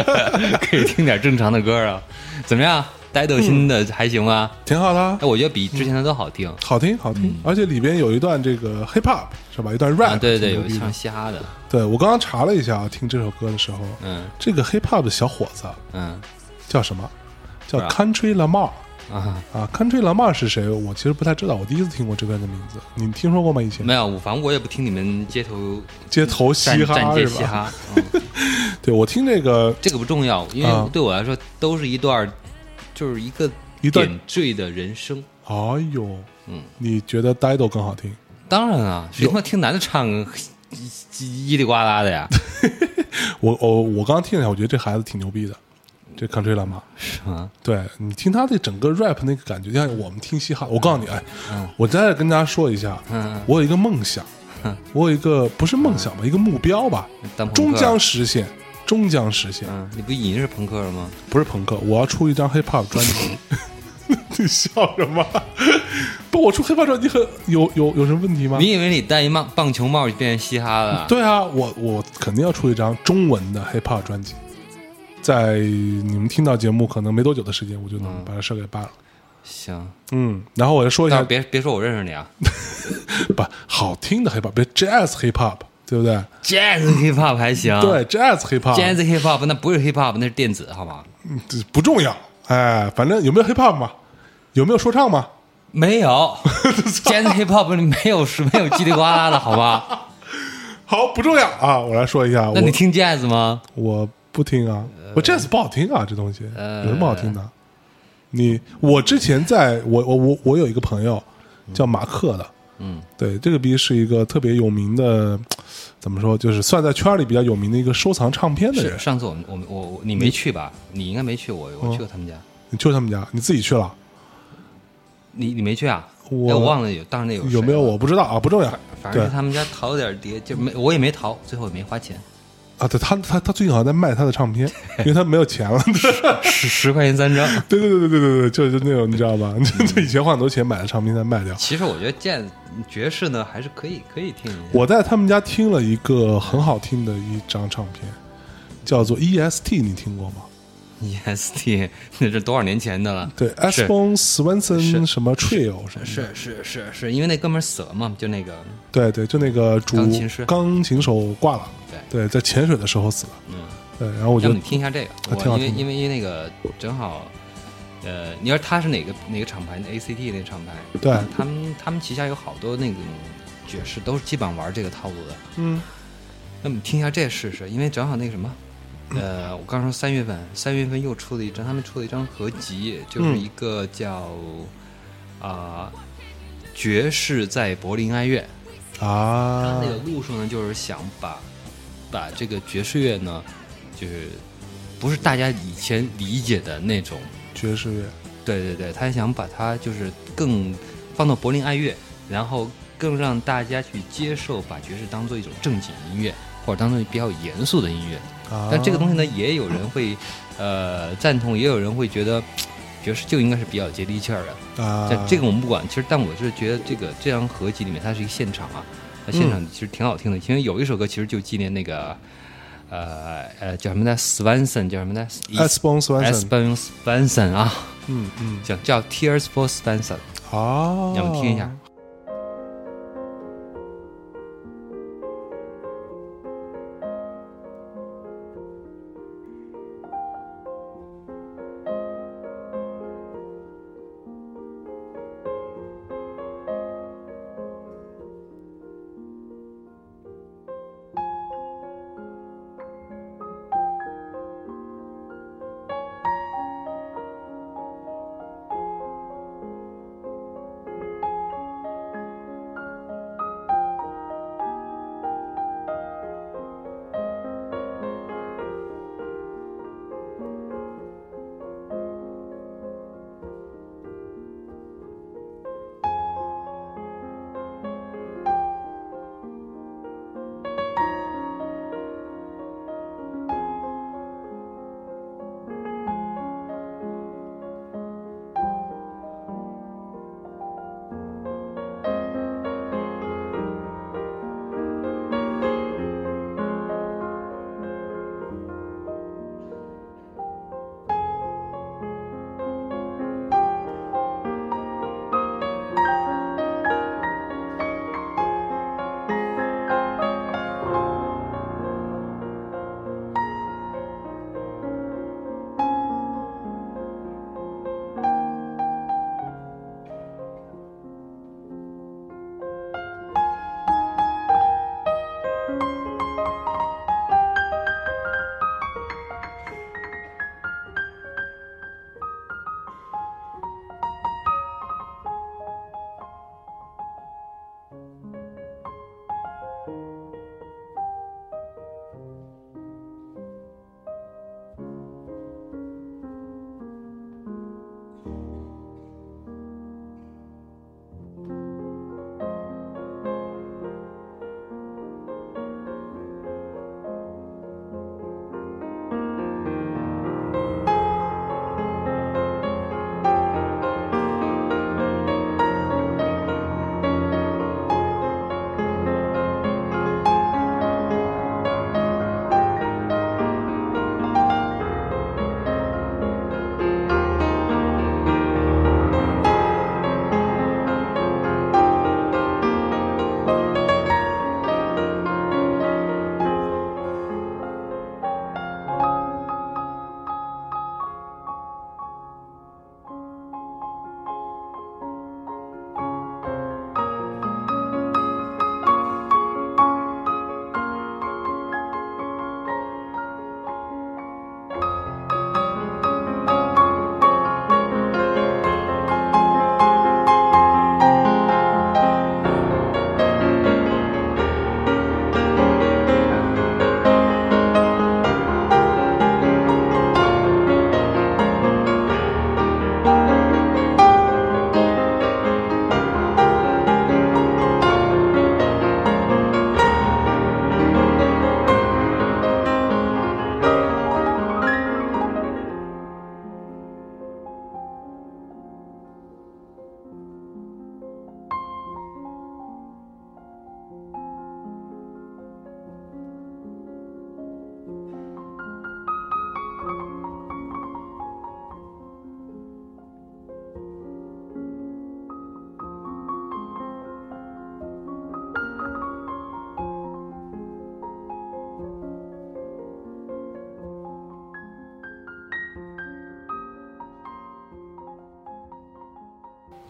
可以听点正常的歌啊。怎么样？呆豆新的还行吗？挺好的啊哎，，我觉得比之前的都好听。好听好听，而且里边有一段这个 hip hop 是吧？一段 rap，啊，对对，有一唱嘻哈的，对我刚刚查了一下，听这首歌的时候，嗯这个 hip hop 的小伙子嗯叫什么？叫 Country Lamar 啊，啊，Country Lamar 是谁？我其实不太知道，我第一次听过这个人的名字。你听说过吗？以前没有，反正我也不听你们街头街头嘻哈？嘻哈，嗯 对我听这个这个不重要，因啊为对我来说都是一段，就是一个一段点缀的人生。哎呦，嗯，你觉得 Dido 更好听？当然啊，谁他妈听男的唱叽叽里呱啦的呀？我我我刚刚听了一下，我觉得这孩子挺牛逼的，这 Country Lamar。是吗？对你听他的整个 rap 那个感觉，像我们听嘻哈，我告诉你，哎，我再跟大家说一下，嗯我有一个梦想，我有一个不是梦想吧，一个目标吧，终将实现，终将实现，嗯，你不已经是朋克了吗？不是朋克，我要出一张 hip hop 专辑。你笑什么？不，我出 hip hop 专辑很有有有什么问题吗？你以为你戴一棒棒球帽就变成嘻哈了？，对啊，我我肯定要出一张中文的 hip hop 专辑，在你们听到节目可能没多久的时间，我就能把这事儿给办了。行，嗯，然后我再说一下，别别说我认识你啊 不好听的 hip hop，别 jazz hip hop，对不对？，Jazz hip hop 还行，对，jazz hip hop，，Jazz hip hop 那不是 hip hop，那是电子，好吗？这不重要。哎，反正有没有 hip hop 嘛？有没有说唱嘛？没有，Jazz hip hop 里没有是没有叽里呱啦的好吧？好，不重要啊！我来说一下，那你听 Jazz 吗？我不听啊，我 jazz 不好听啊，这东西呃有什么好听的？你我之前在我我我我有一个朋友叫马克的，嗯，对，这个逼是一个特别有名的，怎么说，就是算在圈里比较有名的一个收藏唱片的人。是上次我们我们我我你没去吧？你应该没去，我我去过他们家，你去他们家，你自己去了？你你没去啊？我忘了有，当时那有有没有我不知道啊，不重要。反正是他们家淘了点碟，就没我也没淘，最后也没花钱，啊，对他他他最近好像在卖他的唱片，因为他没有钱了。十十块钱三张。对对对对对对对，就是那种你知道吧？就以前花很多钱买的唱片再卖掉。其实我觉得剑爵士呢还是可以可以听一下。我在他们家听了一个很好听的一张唱片，叫做 EST，你听过吗？EST 那是多少年前的了？对 s 是 b o n Swenson 什么 Trio 什么的。是是是是，因为那哥们儿死了嘛，就那个对对，就那个主钢琴师钢琴手挂了。对对，在潜水的时候死了。嗯，对，然后我要么觉得你听一下这个，因为因为因为那个正好，呃，你要他是哪个哪个厂牌？ACT 那个厂牌，对他们他们旗下有好多那种爵士都是基本上玩这个套路的。嗯那么你听一下这试试，因为正好那个什么，呃，我刚说三月份，三月份又出了一张，他们出了一张合集，就是嗯一个叫啊、爵士在柏林爱乐。啊他那个路数呢，就是想把把这个爵士乐呢，就是不是大家以前理解的那种，爵士乐对对对，他想把它就是更放到柏林爱乐，然后更让大家去接受把爵士当做一种正经音乐，或者当做比较严肃的音乐。啊，但这个东西呢，也有人会呃赞同，也有人会觉得爵士就应该是比较接地气儿的。啊，这这个我们不管，其实但我是觉得这个这张合集里面它是一个现场啊，那现嗯场其实挺好听的，因为有一首歌其实就纪念那个呃呃叫什么呢，Swanson 叫什么呢？S b o n Swenson，s p e n Swanson 啊，嗯嗯。叫叫 Tears for Swanson，啊，要不听一下。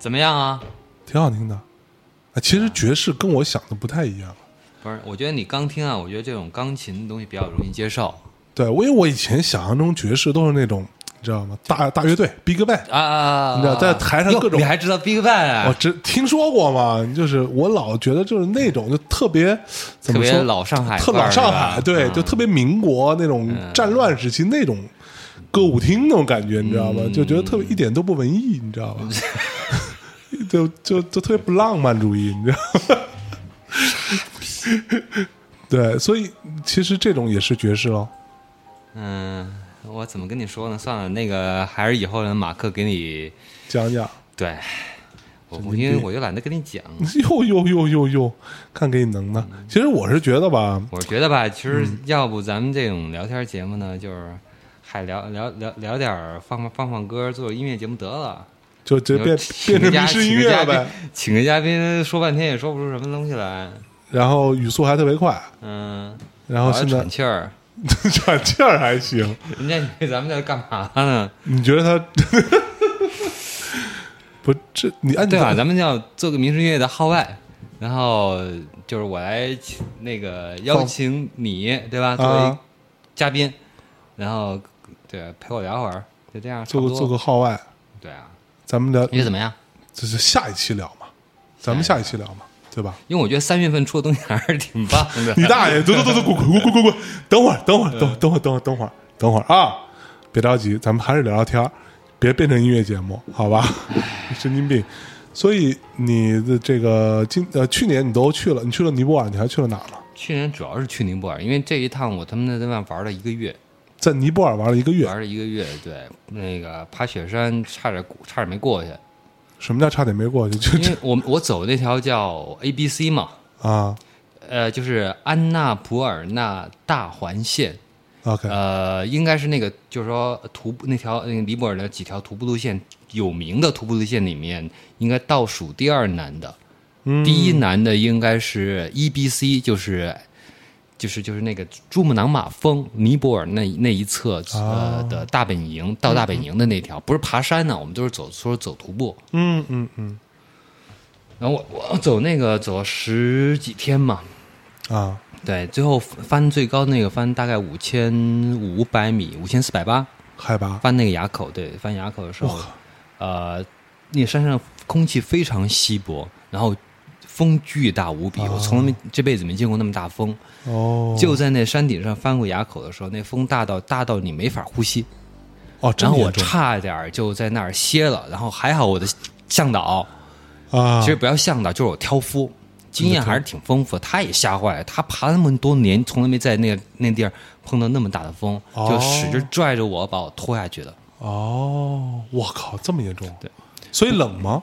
怎么样啊？挺好听的。啊，其实爵士跟我想的不太一样。不是，我觉得你刚听啊，我觉得这种钢琴的东西比较容易接受对，我因为我以前想象中爵士都是那种，你知道吗？大大乐队，Big Bang，啊啊！你知道在台上各种你还知道 Big Bang 我啊？只听说过嘛，就是我老觉得就是那种就特别怎特别么说，老上海特老上海，对，嗯就特别民国那种战乱时期那种歌舞厅那种感觉，你知道吗？嗯就觉得特别一点都不文艺，你知道吧？就就就特别不浪漫主义，你知道吗？对，所以其实这种也是爵士喽。嗯，我怎么跟你说呢？算了，那个还是以后让马克给你讲讲，对。我因为我就懒得跟你讲，哟哟哟哟哟，看给你能的。其实我是觉得吧，我觉得吧，其实嗯要不咱们这种聊天节目呢，就是还聊聊聊聊点儿放放放放歌，做音乐节目得了。就直接变变成民视音乐了呗请个嘉。宾说半天也说不出什么东西来。然后语速还特别快，嗯，然后现在喘气儿，喘气儿还行。人家以为咱们在干嘛呢？你觉得他 不这你按对吧？吧？咱们要做个民事音乐的号外，然后就是我来请那个邀请你，对吧？作为啊，嘉宾，然后对陪我聊会儿，就这样，做个做个号外，对啊，咱们聊你觉得怎么样？这是下一期聊嘛？咱们下一期聊嘛，对吧？因为我觉得三月份出的东西还是挺棒的。你大爷！走走走走，滚滚滚滚滚滚！等会儿，等会儿，等等会儿，等会儿，等会儿，等会儿啊！别着急，咱们还是聊聊天儿，别变成音乐节目，好吧？神经病！所以你的这个今呃去年你都去了，你去了尼泊尔，你还去了哪儿呢？去年主要是去尼泊尔，因为这一趟我他妈在那边玩了一个月，在尼泊尔玩了一个月，玩了一个月，对，那个爬雪山差点差点没过去，什么叫差点没过去？就因为我我走那条叫 A B C 嘛，啊。呃，就是安纳普尔纳大环线，，OK，呃，应该是那个，就是说徒步那条那个尼泊尔的几条徒步路线，有名的徒步路线里面，应该倒数第二难的，嗯。第一难的应该是 E B C，就是就是就是那个珠穆朗玛峰尼泊尔那那一侧呃哦。的大本营到大本营的那条，不是爬山呢，我们都是走说走徒步，嗯嗯嗯。然后我我走那个走了十几天嘛，啊，对，最后翻最高那个翻大概五千五百米，五千四百八。海拔。翻那个垭口，对，翻垭口的时候，呃，那山上空气非常稀薄，然后风巨大无比，我从来没这辈子没见过那么大风。哦，就在那山顶上翻过垭口的时候，那风大到大到你没法呼吸，哦，真然后我差点就在那儿歇了，然后还好我的向导，啊，其实不要向导，就是我挑夫。经验还是挺丰富的，他也吓坏了。他爬那么多年，从来没在那个那地儿碰到那么大的风，哦就使劲拽着我把我拖下去的。哦，我靠，这么严重？对，所以冷吗？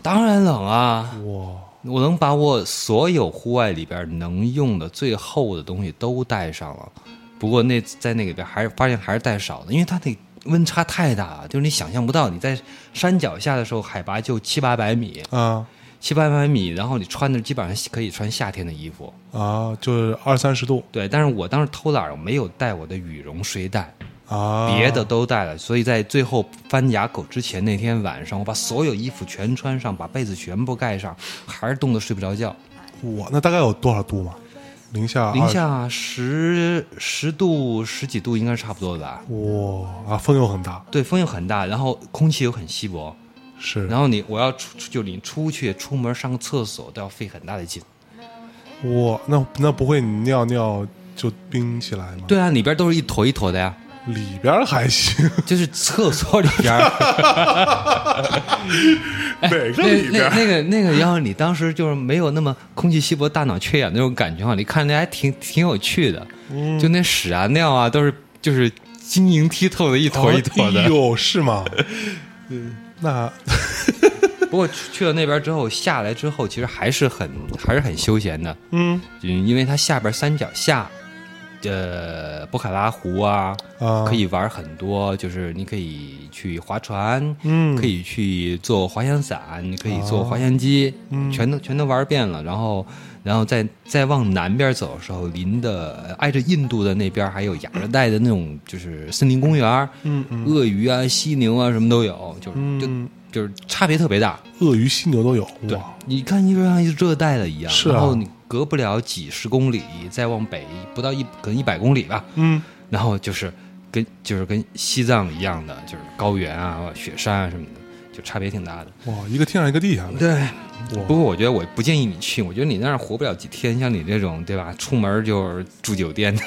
当然冷啊！哇，我能把我所有户外里边能用的最厚的东西都带上了，不过那在那里边还是发现还是带少的，因为它那温差太大了，就是你想象不到，你在山脚下的时候海拔就七八百米，啊。七八百米，然后你穿的基本上可以穿夏天的衣服，啊，就是二三十度。对，但是我当时偷懒，我没有带我的羽绒睡袋，啊，别的都带了，所以在最后翻垭口之前那天晚上，我把所有衣服全穿上，把被子全部盖上，还是冻得睡不着觉。哇，那大概有多少度嘛？零下零下十十度十几度应该是差不多的吧？二哇啊，风又很大，对，风又很大，然后空气又很稀薄，是，然后你我要出就你出去出门上个厕所都要费很大的劲。哇，那那不会你尿尿就冰起来吗？，对啊，里边都是一坨一坨的呀，里边还行，就是厕所里边儿。哪个那里边？那那个那个，要是你当时就是没有那么空气稀薄、大脑缺氧那种感觉的话，你看那还挺挺有趣的。嗯就那屎啊尿啊，都是就是晶莹剔透的一坨一坨的。哎，是吗？嗯，那不过去去了那边之后，下来之后，其实还是很还是很休闲的。嗯嗯，因为它下边山脚下，呃，博卡拉湖啊，啊，可以玩很多，就是你可以去划船，嗯可以去做滑翔伞，你可以坐滑翔机，嗯。全都全都玩遍了。然后，然后再再往南边走的时候，临的呃挨着印度的那边还有亚热带的那种，就是森林公园，嗯嗯。鳄鱼啊、犀牛啊什么都有，就是就嗯就是差别特别大。鳄鱼、犀牛都有，对，，你看就像一热带的一样，是啊然后你隔不了几十公里，再往北不到一可能一百公里吧，嗯，然后就是跟就是跟西藏一样的，就是高原啊、雪山啊什么的，就差别挺大的。哇，一个天上一个地下的，对，哇不过我觉得我不建议你去，我觉得你那儿活不了几天。像你这种对吧，出门就是住酒店的，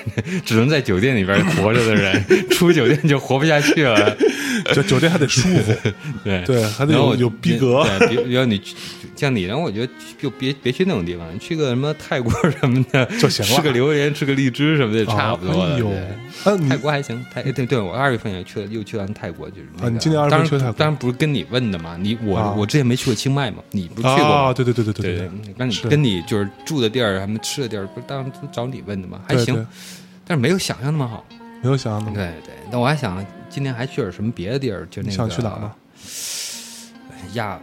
只能在酒店里边活着的人，出酒店就活不下去了。就酒店还得舒服，对。对，还得然后有有逼格，对，比比如你像你，然后我觉得就别别去那种地方，去个什么泰国什么的 就行了。吃个榴莲，吃个荔枝什么的，差不多了。泰国还行，泰对对，我二月份也去了，又去完泰国，就是、你今年二月份去泰国。当然不是跟你问的嘛，你我、啊。我之前没去过清迈嘛，你不去过吗？啊，对对对对对对，跟你跟你就是住的地儿，什么吃的地儿，不是当然都找你问的吗？还行，对对但是没有想象那么好。没有想象那么，对对，那我还想今年还去点什么别的地儿，就那个想去哪呢？亚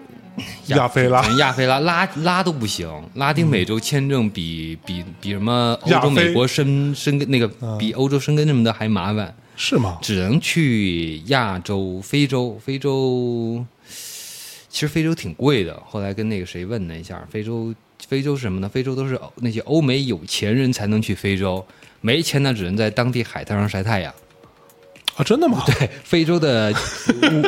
亚非拉亚非拉拉拉都不行，拉丁美洲签证比、比比什么欧洲、美国申申根那个嗯比欧洲申根什么的还麻烦，是吗？只能去亚洲、非洲。非洲其实非洲挺贵的，后来跟那个谁问了一下，非洲非洲是什么呢？非洲都是那些欧美有钱人才能去非洲，没钱的只能在当地海滩上晒太阳。啊，真的吗？对，非洲的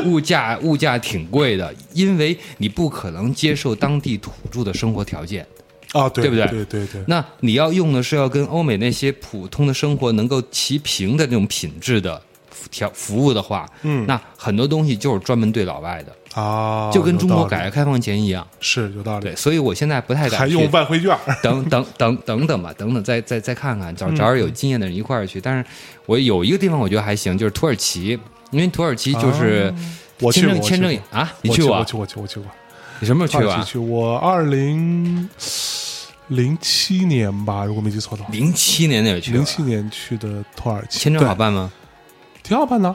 物物价物价挺贵的，因为你不可能接受当地土著的生活条件。啊，对对不对对对对，那你要用的是要跟欧美那些普通的生活能够齐平的那种品质的条服务的话，嗯那很多东西就是专门对老外的，啊，就跟中国改革开放前一样。是有道理。对，，所以我现在不太敢还用外汇券，等等等等等吧，等等再再再看看，找找点有经验的人一块儿去。但是我有一个地方我觉得还行，就是土耳其，因为土耳其就是签证签证啊，你去过啊？我去我，去我，去过，你什么时候去过去，我二零零七年吧，如果没记错的话，零七年那个去了，零七年去的土耳其，签证好，办吗？挺好办的，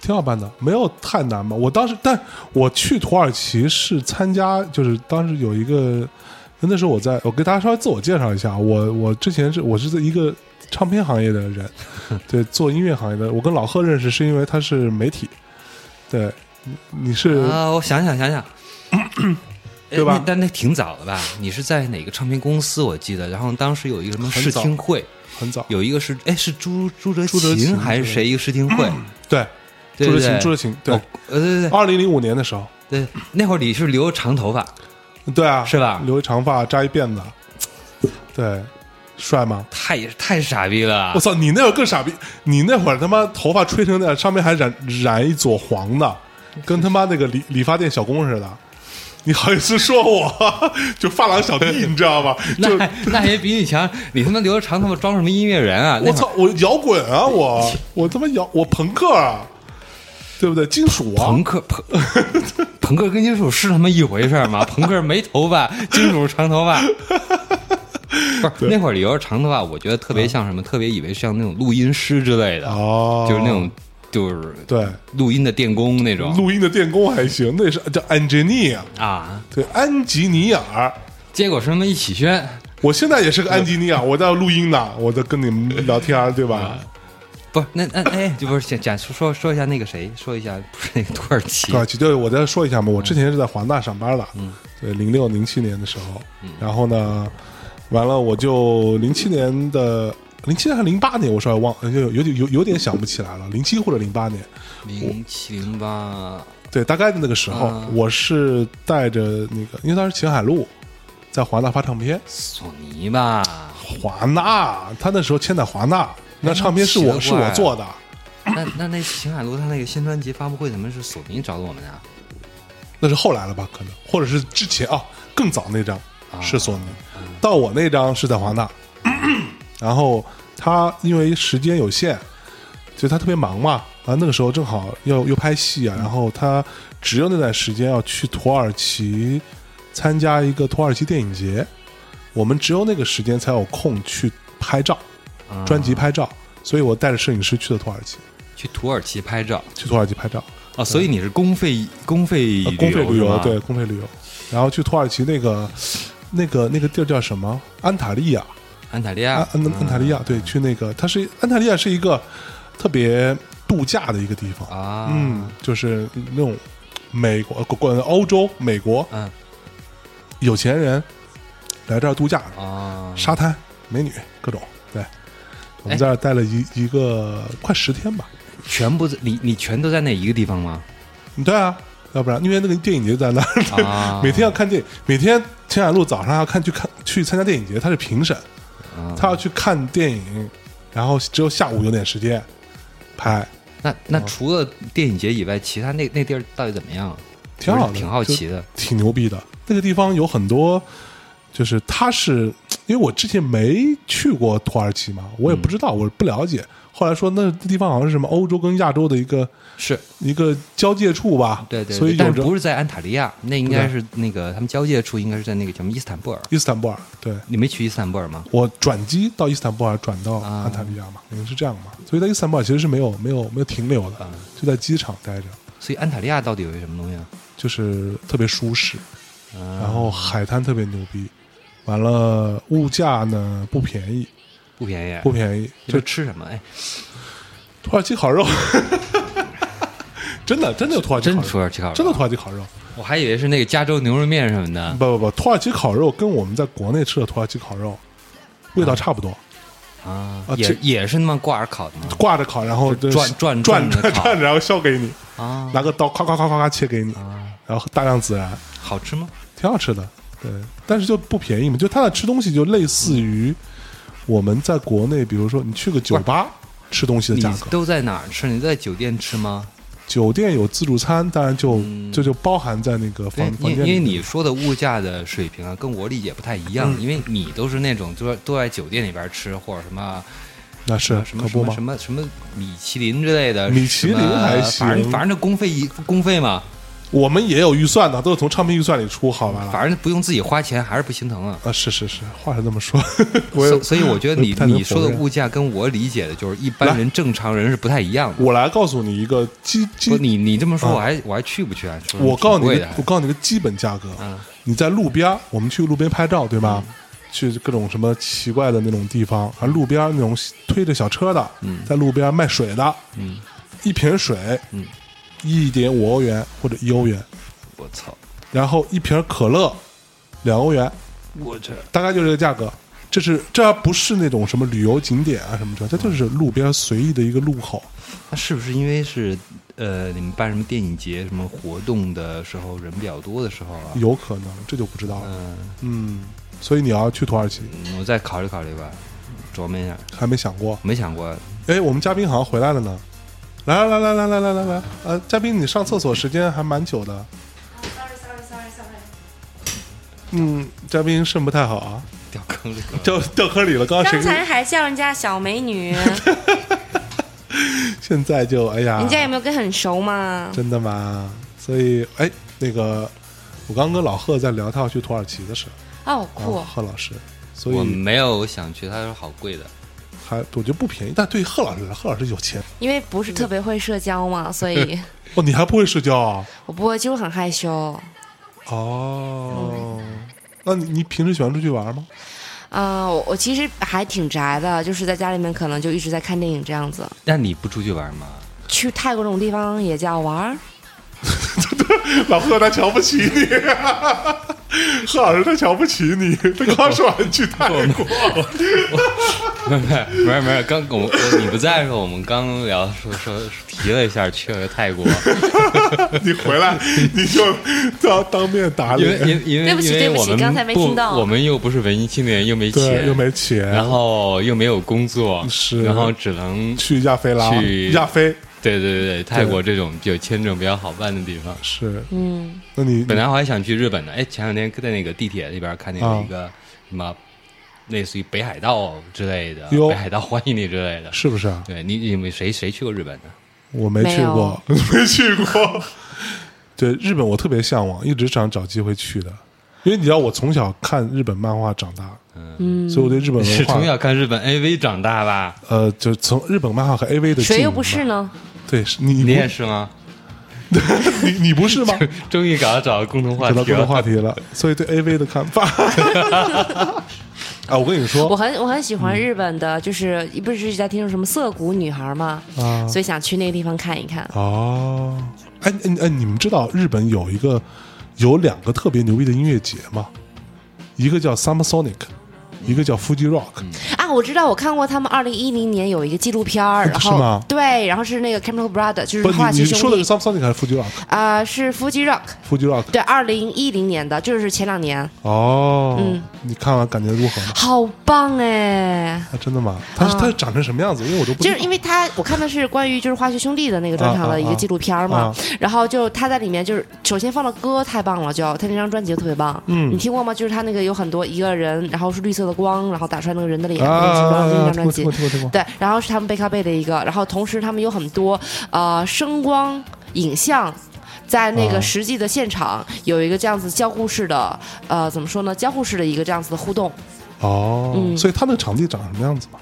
挺好办的，没有太难吧？我当时，但我去土耳其是参加，就是当时有一个，那时候我在，我给大家稍微自我介绍一下，我我之前是我是在一个唱片行业的人，对，做音乐行业的，我跟老贺认识是因为他是媒体，对，你你是、啊，我想想想想，对吧但那挺早的吧？你是在哪个唱片公司？我记得，然后当时有一个什么试听会，很早，有一个是哎是朱朱哲朱哲琴琴还是谁一个试听会？对朱哲琴，朱哲琴，对哦，呃对对对二零零五年的时候，对，那会儿你是留着长头发，对啊，是吧留一长发，扎一辫子，对，帅吗？太太傻逼了我。操，你那会儿更傻逼！你那会儿他妈头发吹成那样，上面还染染一撮黄的，跟他妈那个理理发店小工似的。你好意思说我 就发廊小弟，你知道吗？就那那也比你强，你他妈留着长头发装什么音乐人啊？我操，我摇滚啊，我 我他妈摇我朋克啊，对不对？金属啊，朋克朋 朋克跟金属是他妈一回事儿吗？朋克没头发，金属长头发。不是那会儿留着长头发，我觉得特别像什么？特别以为像那种录音师之类的，哦，就是那种就是对录音的电工那种录音的电工还行，那是叫 engineer，啊。对，安吉尼尔。结果是他妈一起宣，我现在也是个安吉尼尔，我在录音呢，我在跟你们聊天，对吧？不是那那哎，就不是讲讲说说说一下那个谁，说一下不是那个土耳其。土耳其，对，我再说一下嘛，我之前是在华纳上班的，嗯，对，零六零七年的时候，然后呢，完了我就零七年的零七年还是零八年，我稍微忘，就有有点有有点想不起来了，零七或者零八年，零七零八对，大概的那个时候，啊我是带着那个，因为当时秦海璐在华纳发唱片，索尼吧？华纳，他那时候签在华纳，那唱片是我是我做的，那那那秦海璐她那个新专辑发布会，怎么是索尼找的我们啊？那是后来了吧？可能，或者是之前啊，更早那张啊是索尼，到我那张是在华纳。然后他因为时间有限，就他特别忙嘛，啊，那个时候正好要又拍戏啊，然后他只有那段时间要去土耳其参加一个土耳其电影节，我们只有那个时间才有空去拍照，啊专辑拍照，所以我带着摄影师去的土耳其，去土耳其拍照。去土耳其拍照。哦，所以你是公费公费呃公费旅游，对，公费旅游，然后去土耳其那个那个那个地儿叫什么？安塔利亚，安塔利亚。安安安塔利亚，对，去那个，它是安塔利亚是一个特别度假的一个地方，啊，嗯，就是那种美国、国国欧洲、美国嗯。有钱人来这儿度假，啊，沙滩、美女各种。对，我们哎在这儿待了一一个快十天吧。全部你你全都在那一个地方吗？对啊，要不然因为那个电影节在那儿，啊 每天要看电影，每天秦海璐早上要看去看去参加电影节，他是评审，啊他要去看电影，然后只有下午有点时间拍，那那除了电影节以外，其他那那地儿到底怎么样？挺好的，挺好奇的。挺牛逼的。那个地方有很多，就是它是因为我之前没去过土耳其嘛，我也不知道，我不了解。后来说那地方好像是什么欧洲跟亚洲的一个是一个交界处吧，对对，对所以有着是不是在安塔利亚？那应该是那个他们交界处，应该是在那个什么伊斯坦布尔。伊斯坦布尔。对你没去伊斯坦布尔吗？我转机到伊斯坦布尔，转到啊安塔利亚嘛，可能是这样嘛。所以在伊斯坦布尔其实是没有没有没有停留的，啊就在机场待着，所以安塔利亚到底有些什么东西啊？就是特别舒适，啊然后海滩特别牛逼，完了物价呢不便宜，不便宜，不便宜，就就吃什么？哎，土耳其烤肉，真的真的有土耳其真土耳其烤肉，真的土耳其烤肉。我还以为是那个加州牛肉面什么的。不不不，土耳其烤肉跟我们在国内吃的土耳其烤肉味道差不多，啊。也也是那么挂着烤的吗？挂着烤，然后就转转转转转，然后削给你，啊。拿个刀咔咔咔咔咔切给你，啊，然后大量孜然，好吃吗？挺好吃的。对，但是就不便宜嘛，就他的吃东西就类似于我们在国内，比如说你去个酒吧吃东西的价格，都在哪儿吃？你在酒店吃吗？酒店有自助餐，当然就嗯这就包含在那个房，房因为因为。你说的物价的水平啊，跟我理解不太一样。因为你都是那种都都在酒店里边吃，或者什么那是什么什么什？么什么米其林之类的，米其林还行反正反正这公费一公费嘛，我们也有预算的，都是从唱片预算里出，好吧？反正不用自己花钱，还是不心疼啊。啊，是是是，话是这么说，所所以我觉得你 你说的物价跟我理解的就是一般人正常人是不太一样的。我来告诉你一个基基不，，你你这么说，啊。我还我还去不去啊？说我告诉你我告诉你个基本价格，嗯。你在路边，我们去路边拍照，对吧？去各种什么奇怪的那种地方，啊，路边那种推着小车的，嗯。在路边卖水的，嗯，一瓶水，嗯，一点五欧元或者一欧元，我操，然后一瓶可乐两欧元，我这大概就这个价格。这是这还不是那种什么旅游景点啊什么的，它就是路边随意的一个路口。那是不是因为是呃你们办什么电影节什么活动的时候人比较多的时候啊？有可能，这就不知道了。嗯，嗯，所以你要去土耳其，嗯我再考虑考虑吧，琢磨一下，还没想过？没想过。哎，我们嘉宾好像回来了呢。来来来来来来来来来，呃，嘉宾你上厕所时间还蛮久的。嗯，嘉宾肾不太好啊，掉坑里了。掉掉坑里了。刚刚谁刚才还叫人家小美女，现在就哎呀，人家有没有跟很熟嘛？真的吗？所以哎，那个我刚跟老贺在聊他要去土耳其的事，哦，啊，酷，贺老师，所以我没有想去，他说好贵的。还我觉得不便宜，但对于贺老师来，贺老师有钱因为不是特别会社交嘛，所以 哦，你还不会社交啊？我不会，就很害羞。哦，那你你平时喜欢出去玩吗？啊、我我其实还挺宅的，就是在家里面可能就一直在看电影这样子。那你不出去玩吗？去泰国这种地方也叫玩儿，老贺他瞧不起你，贺 老师他瞧不起你，他刚说完去泰国，没是没有没有，刚我们你不在的时候，我们刚聊说说提了一下去了泰国，你回来你就当当面打因为脸，因因为对不起因为我们对不起刚才没听到。我们又不是文艺青年，又没，钱，又没钱，然后又没有工作，是然后只能去亚非拉，去亚非对对对对，泰国这种就签证比较好办的地方。是，嗯，那你本来我还想去日本呢，哎，前两天在那个地铁里边看见一个什么，类似于北海道之类的，哟北海道欢迎你之类的。是不是啊？对你，你们谁谁去过日本的？我没去过，没去过。对日本，我特别向往，一直想找机会去的。因为你知道，我从小看日本漫画长大，嗯，所以我对日本文化是从，小看日本 AV 长大吧？呃，就从日本漫画和 AV 的谁又不是？呢？对，是你你也是吗？你你不是吗？终于搞到找到共同话。共同话题了，所以对 AV 的看法 啊，我跟你说我很我很喜欢日本的，就是不是一直在听说什么涩谷女孩吗，啊，所以想去那个地方看一看。哦，哎哎哎，你们知道日本有一个有两个特别牛逼的音乐节吗？一个叫 Summer Sonic，一个叫 Fuji Rock。啊，我知道，我看过他们二零一零年有一个纪录片儿，然后是吗对，然后是那个 Chemical Brothers，就是不，化你你说的是学兄弟 Summer Sonic 还是 Fuji Rock？Fuji 啊、是 Fuji Rock，Fuji Rock。对，二零一零年的，就是前两年，哦，嗯你看完感觉如何？好棒哎！啊，真的吗？它是啊它长成什么样子？因为我都不就是因为他，我看的是关于就是化学兄弟的那个专场的一个纪录片儿嘛，啊啊啊然后就他在里面就是首先放的歌太棒了，就他那张专辑特别棒，嗯你听过吗？就是他那个有很多一个人，然后是绿色的光，然后打出来那个人的脸，啊那个那张专辑，对，然后是他们背靠背的一个，然后同时他们有很多呃声光影像。在那个实际的现场有一个这样子交互式的，呃，怎么说呢？交互式的一个这样子的互动，哦，嗯。所以它那个场地长什么样子嘛？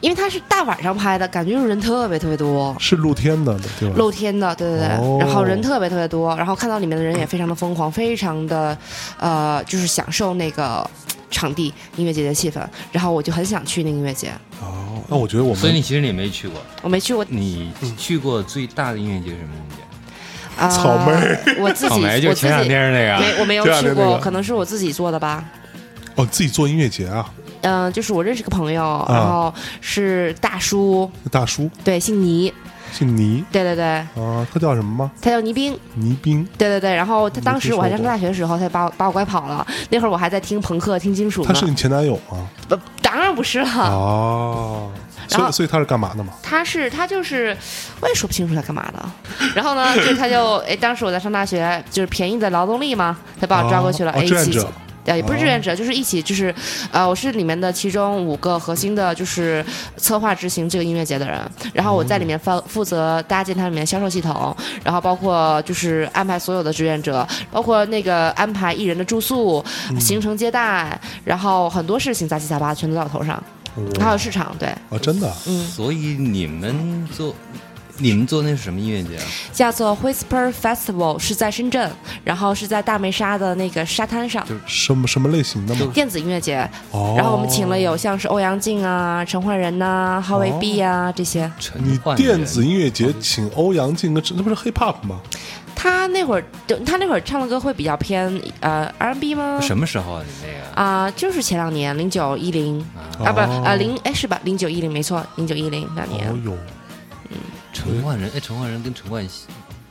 因为它是大晚上拍的，感觉就是人特别特别多，是露天的，对吧？露天的，对对对，哦。然后人特别特别多，然后看到里面的人也非常的疯狂，非常的，呃，就是享受那个场地音乐节的气氛，然后我就很想去那个音乐节，哦，那我觉得我们所以你其实你没去过，我没去过，你去过最大的音乐节是什么音乐？节？啊、草莓。我自己草莓就我自前两己天那个，没我没有去过，可能是我自己做的吧。哦自己做音乐节啊，嗯、就是我认识个朋友，然后是大叔，大叔对，姓倪，姓倪对对对，啊，他叫什么吗？他叫倪斌，倪斌，对对对。然后他当时我还上没听说过大学的时候，他把我把我拐跑了。那会儿我还在听朋克、听金属。他是你前男友吗？不，当然不是了。哦，所以所以他是干嘛的嘛？他是他就是，我也说不清楚他干嘛的。然后呢，就他就哎，当时我在上大学，就是便宜的劳动力嘛，他把我抓过去了，哦哎，一起志愿者。呃，也不是志愿者，就是一起，就是，呃，我是里面的其中五个核心的，就是策划执行这个音乐节的人。然后我在里面负负责搭建它里面销售系统，然后包括就是安排所有的志愿者，包括那个安排艺人的住宿、行程接待，然后很多事情杂七杂八全都在我头上，还有市场，对，哦，真的啊。嗯，所以你们做你们做那是什么音乐节啊？叫做 Whisper Festival，是在深圳，然后是在大梅沙的那个沙滩上。就什么什么类型的吗？电子音乐节，哦，然后我们请了有像是欧阳靖啊、陈奂仁呐、浩维 B 啊这些。你陈奂仁电子音乐节请欧阳靖跟那不是 hip hop 吗？他那会儿，就他那会儿唱的歌会比较偏呃 R&B 吗？什么时候啊？你那个啊、就是前两年，零九一零啊，不啊零哎是吧？零九一零没错，零九一零两年。哦哟，陈奂仁？哎，陈奂仁跟陈冠希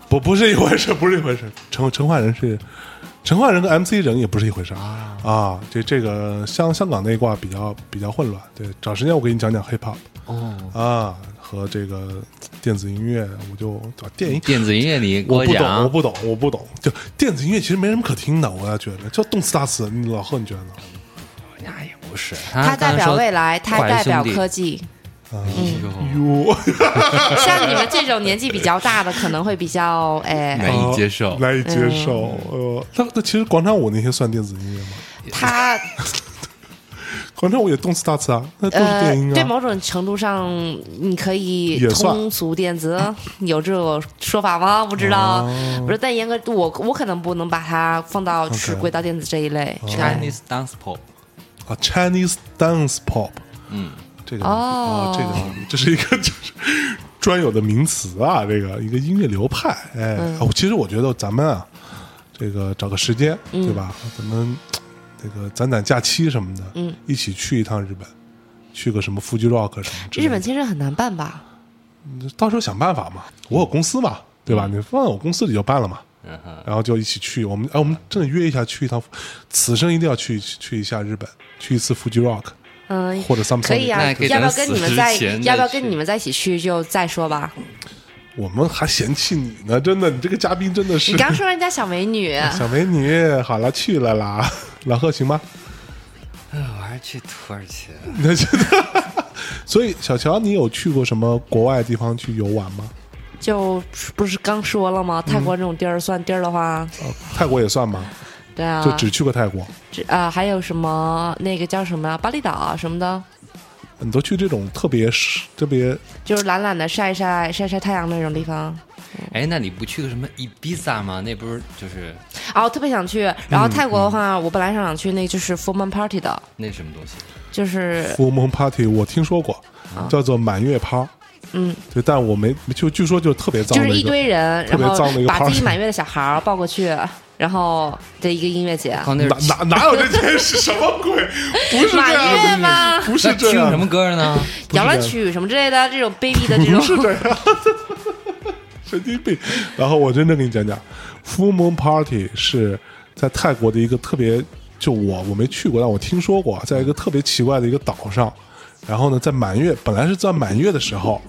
不不是一回事，不是一回事。陈陈奂仁是陈奂仁跟 MC 人也不是一回事啊啊！这这个香香港那一挂比较比较混乱。对，找时间我给你讲讲 hip hop 哦，啊和这个电子音乐，我就啊电音。电子音乐你给我不懂，我，不懂，我不懂。就电子音乐其实没什么可听的，我要觉得，就动次打次。你老贺，你觉得呢？那也不是，它代表未来，来，他代表科技。嗯，哟，像你们这种年纪比较大的，可能会比较哎，难以接受。难以接受。呃，那那其实广场舞那些算电子音乐吗？他 广场舞也动次打次啊，那都是呃电音，啊。对某种程度上，你可以通俗电子，有这种说法吗？不知道，哦不是。但严格我我可能不能把它放到就是归到电子这一类。Chinese dance pop，啊，Chinese dance pop，嗯，这个哦啊，这个这是一个就是专有的名词啊，这个一个音乐流派。哎，嗯啊其实我觉得咱们啊，这个找个时间，嗯对吧？咱们这个攒攒假期什么的，嗯，一起去一趟日本，去个什么 Fuji Rock 什么的。日本签证很难办吧？到时候想办法嘛，我有公司嘛，对吧？你放在我公司里就办了嘛。然后就一起去，我们哎，我们真的约一下去一趟，此生一定要去去一下日本，去一次 Fuji Rock 嗯，或者 Samsung。可以啊，可以要不要跟你们在要不要跟你们在一起去就再说吧。我们还嫌弃你呢，真的，你这个嘉宾真的是你刚说人家小美女，小美女，好了，去了啦，老贺行吗？哎我还去土耳其，那真的。所以小乔，你有去过什么国外地方去游玩吗？就不是刚说了吗？泰国这种地儿算地儿的话，哦，泰国也算吗？对啊，就只去过泰国，只啊还有什么那个叫什么呀巴厘岛啊什么的，你都去这种特别特别就是懒懒的晒晒晒晒太阳那种地方。哎，那你不去个什么伊比萨吗？那不是就是啊，我特别想去。然后泰国的话，我本来想去那就是 full moon party 的，那什么东西？就是 full moon party，我听说过，叫做满月趴。嗯，对，但我没就据说就特别脏就是一堆人，特然后别脏的一个把自己 满月的小孩抱过去，然后的一个音乐节，哪哪哪有这件事？什么鬼？不是这满样吗？不是这样，听什么歌呢？摇篮曲什么之类的，这种卑鄙的这种不是种，这样，神经病。然后我真正给你讲讲，Full Moon Party 是在泰国的一个特别，就我我没去过，但我听说过，在一个特别奇怪的一个岛上。然后呢，在满月，本来是在满月的时候，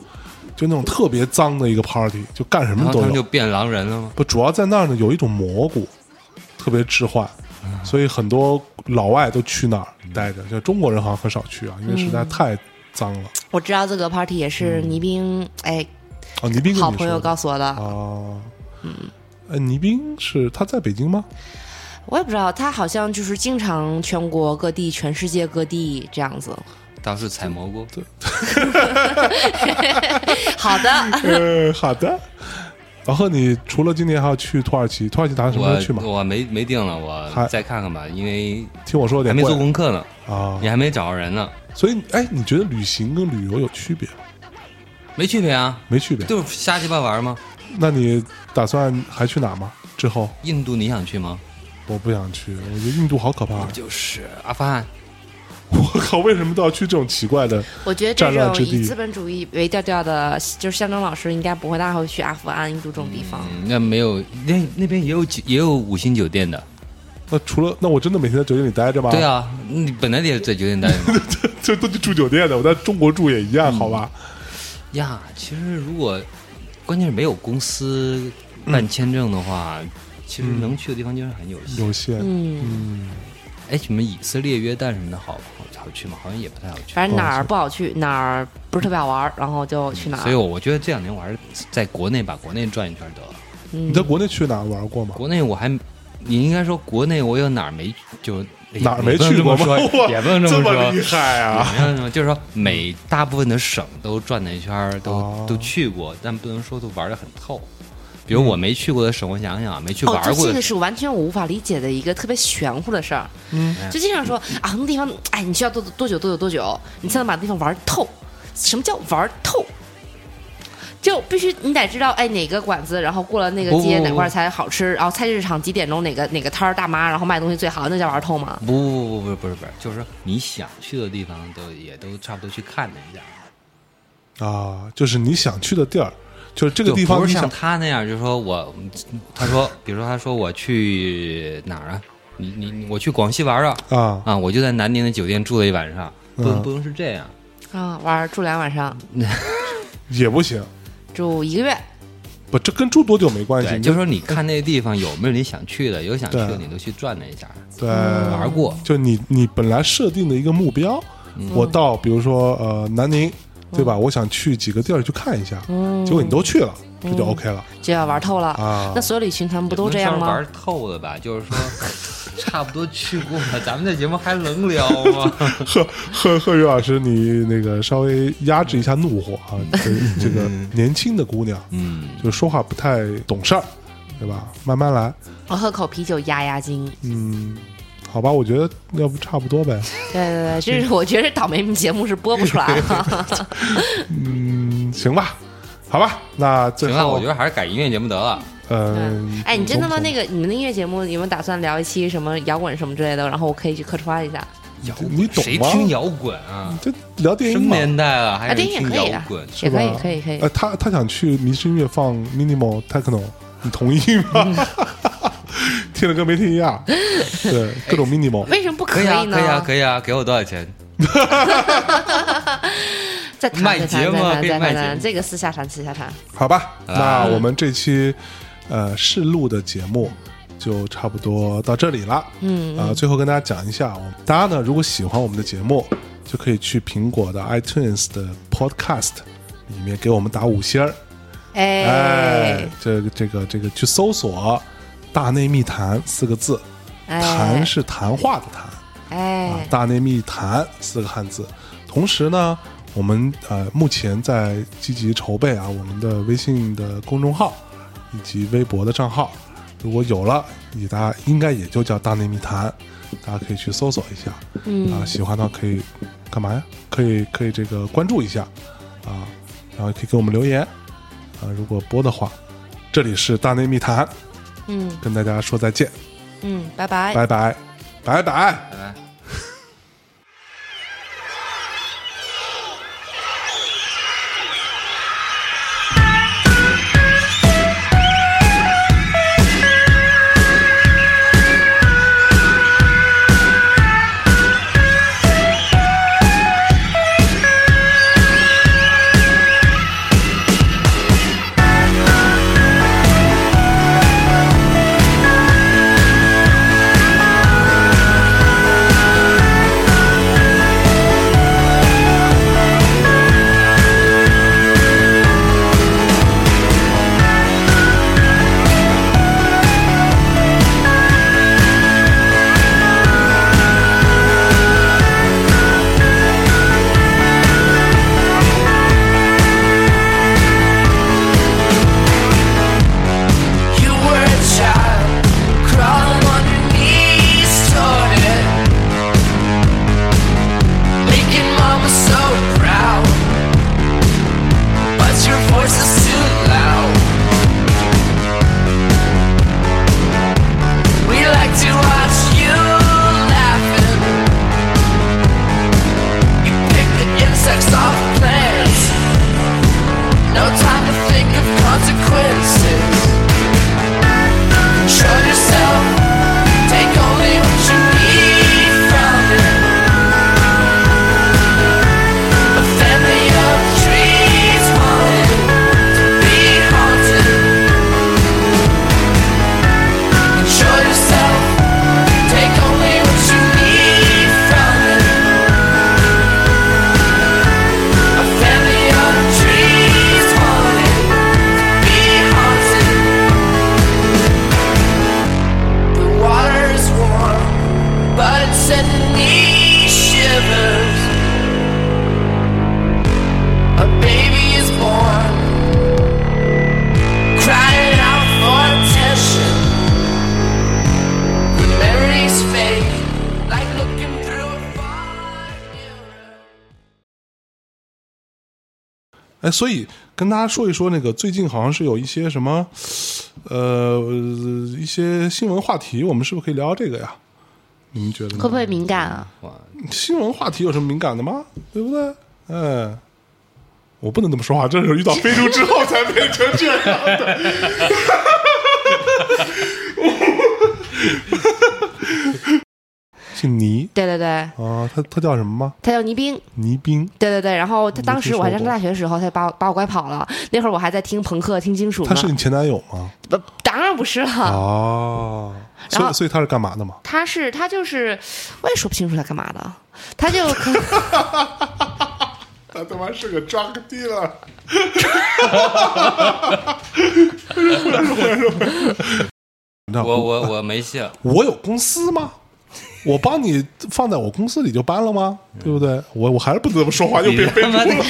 就那种特别脏的一个 party，就干什么都有。他们就变狼人了吗？不，主要在那儿呢有一种蘑菇，特别置换，所以很多老外都去那儿待着，就中国人好像很少去啊，因为实在太脏了。我知道这个 party 也是倪冰哎哦，倪斌跟你好朋友告诉我的，哦，嗯，呃，倪冰是他在北京吗？我也不知道，他好像就是经常全国各地、全世界各地这样子。当时采蘑菇，对 好的，呃，好的。然后你除了今年还要去土耳其，土耳其打算什么时候去吗？我我没没定了，我再看看吧，因为听我说有点还没做功课呢，啊你，还没找着人呢，所以哎，你觉得旅行跟旅游有区别？没区别啊，没区别。就是瞎鸡巴玩吗？那你打算还去哪吗？之后印度你想去吗？我不想去，我觉得印度好可怕。就是阿富汗，我靠，为什么都要去这种奇怪的？我觉得这种以资本主义为调调的，就是象征老师应该不会大会去阿富汗、印度这种地方。嗯，那没有，那那边也有酒也有五星酒店的。那除了那我真的每天在酒店里待着吗？对，啊，你本来也在酒店待着嘛 这都去住酒店的，我在中国住也一样，好吧？呀。其实如果关键是没有公司办签证的话，其实能去的地方就是很有限。有限，嗯，嗯，哎，什么以色列、约旦什么的好好好去吗？好像也不太好去。反正哪儿不好去，哪儿不是特别好玩儿，然后就去哪儿。所以我我觉得这两年我还是在国内把国内转一圈得了。嗯你在国内去哪儿玩过吗？国内我还，你应该说国内我有哪儿没就哪儿没去过吗？也不能这么说，这么厉害啊！就是说每大部分的省都转了一圈，都、哦都去过，但不能说都玩的很透。比如我没去过的省，我想想啊，没去哦，玩这这过的省，个是完全我无法理解的一个特别玄乎的事儿。嗯，就经常说啊，很多地方，哎，你需要多多久多久多久，你才能把地方玩透？什么叫玩透？就必须你得知道，哎，哪个馆子，然后过了那个街哪块才好吃，然后菜市场几点钟哪个哪个摊儿大妈，然后卖东西最好，那叫玩透吗？不不不不是不是不是，就是说你想去的地方都也都差不多去看了一下。啊，就是你想去的地儿，就是这个地方不是像他那样，就是说我，他说，比如说他说我去哪儿啊？你你你我去广西玩啊啊，啊！我就在南宁的酒店住了一晚上，不嗯不能是这样。啊，玩住两晚上，也不行。住一个月，不，这跟住多久没关系，你就是说你看那个地方有没有你想去的，有想去的你都去转了一下，对玩过。就你你本来设定的一个目标，嗯我到比如说呃南宁，对吧？我想去几个地儿去看一下，嗯结果你都去了，这就 OK 了就要玩透了。啊那。所有旅行团不都这样吗？玩透了吧？就是说，差不多去过了，咱们这节目还能聊吗？贺贺贺宇老师，你那个稍微压制一下怒火啊，这 这个年轻的姑娘嗯，就说话不太懂事儿，对吧？慢慢来，我喝口啤酒压压惊。嗯，好吧，我觉得要不差不多呗，对 对对，这是我觉得倒霉节目是播不出来了。嗯，行吧，好吧，那最行了，后我觉得还是改音乐节目得了。嗯，哎，你真的吗？那个你们的音乐节目有没有打算聊一期什么摇滚什么之类的？然后我可以去客串一下。摇你懂吗谁听摇滚啊？这聊电什么影，年代了，还电影也可以啊滚？，也可以，可以可以呃，。他他想去迷之音乐放 minimal techno，你同意吗？听了跟没听一样，对，各种 minimal，为什么不可以啊，呢？可以啊，可以啊，给我多少钱？再谈卖再谈节目啊再谈再谈，可以卖节目这个私下谈私下谈。好吧？啊那我们这期呃试录的节目就差不多到这里了。嗯，啊、最后跟大家讲一下，我们大家呢如果喜欢我们的节目，就可以去苹果的 iTunes 的 Podcast 里面给我们打五星儿。哎哎，这个这个这个去搜索“大内密谈”四个字，谈哎是谈话的谈。啊哎，，大内密谈四个汉字。同时呢，我们呃目前在积极筹备啊我们的微信的公众号以及微博的账号，如果有了，也大家应该也就叫大内密谈，大家可以去搜索一下。嗯啊，喜欢的话可以干嘛呀？可以可以这个关注一下啊。然后也可以给我们留言啊，如果播的话。这里是大内密谈，嗯跟大家说再见，嗯，拜拜。拜拜，拜拜。拜拜。所以跟大家说一说，那个最近好像是有一些什么，呃，一些新闻话题，我们是不是可以聊聊这个呀？你们觉得呢？会不会敏感啊？新闻话题有什么敏感的吗？对不对？哎，我不能这么说话，这是遇到非洲之后才变成这样的。姓倪对对对，啊，他他叫什么吗？他叫倪斌。倪斌，对对对，然后他当时我还在上大学的时候，他把我把我拐跑了。那会儿我还在听朋克、听金属。他是你前男友吗？不，当然不是了。哦，所以所以他是干嘛的嘛？他是他就是，我也说不清楚他干嘛的。他就 他他妈是个 drug dealer。我我我没戏，我有公司吗？我帮你放在我公司里就搬了吗？对不对？我我还是不能这么说话，又你被被他妈的个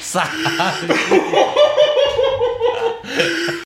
傻。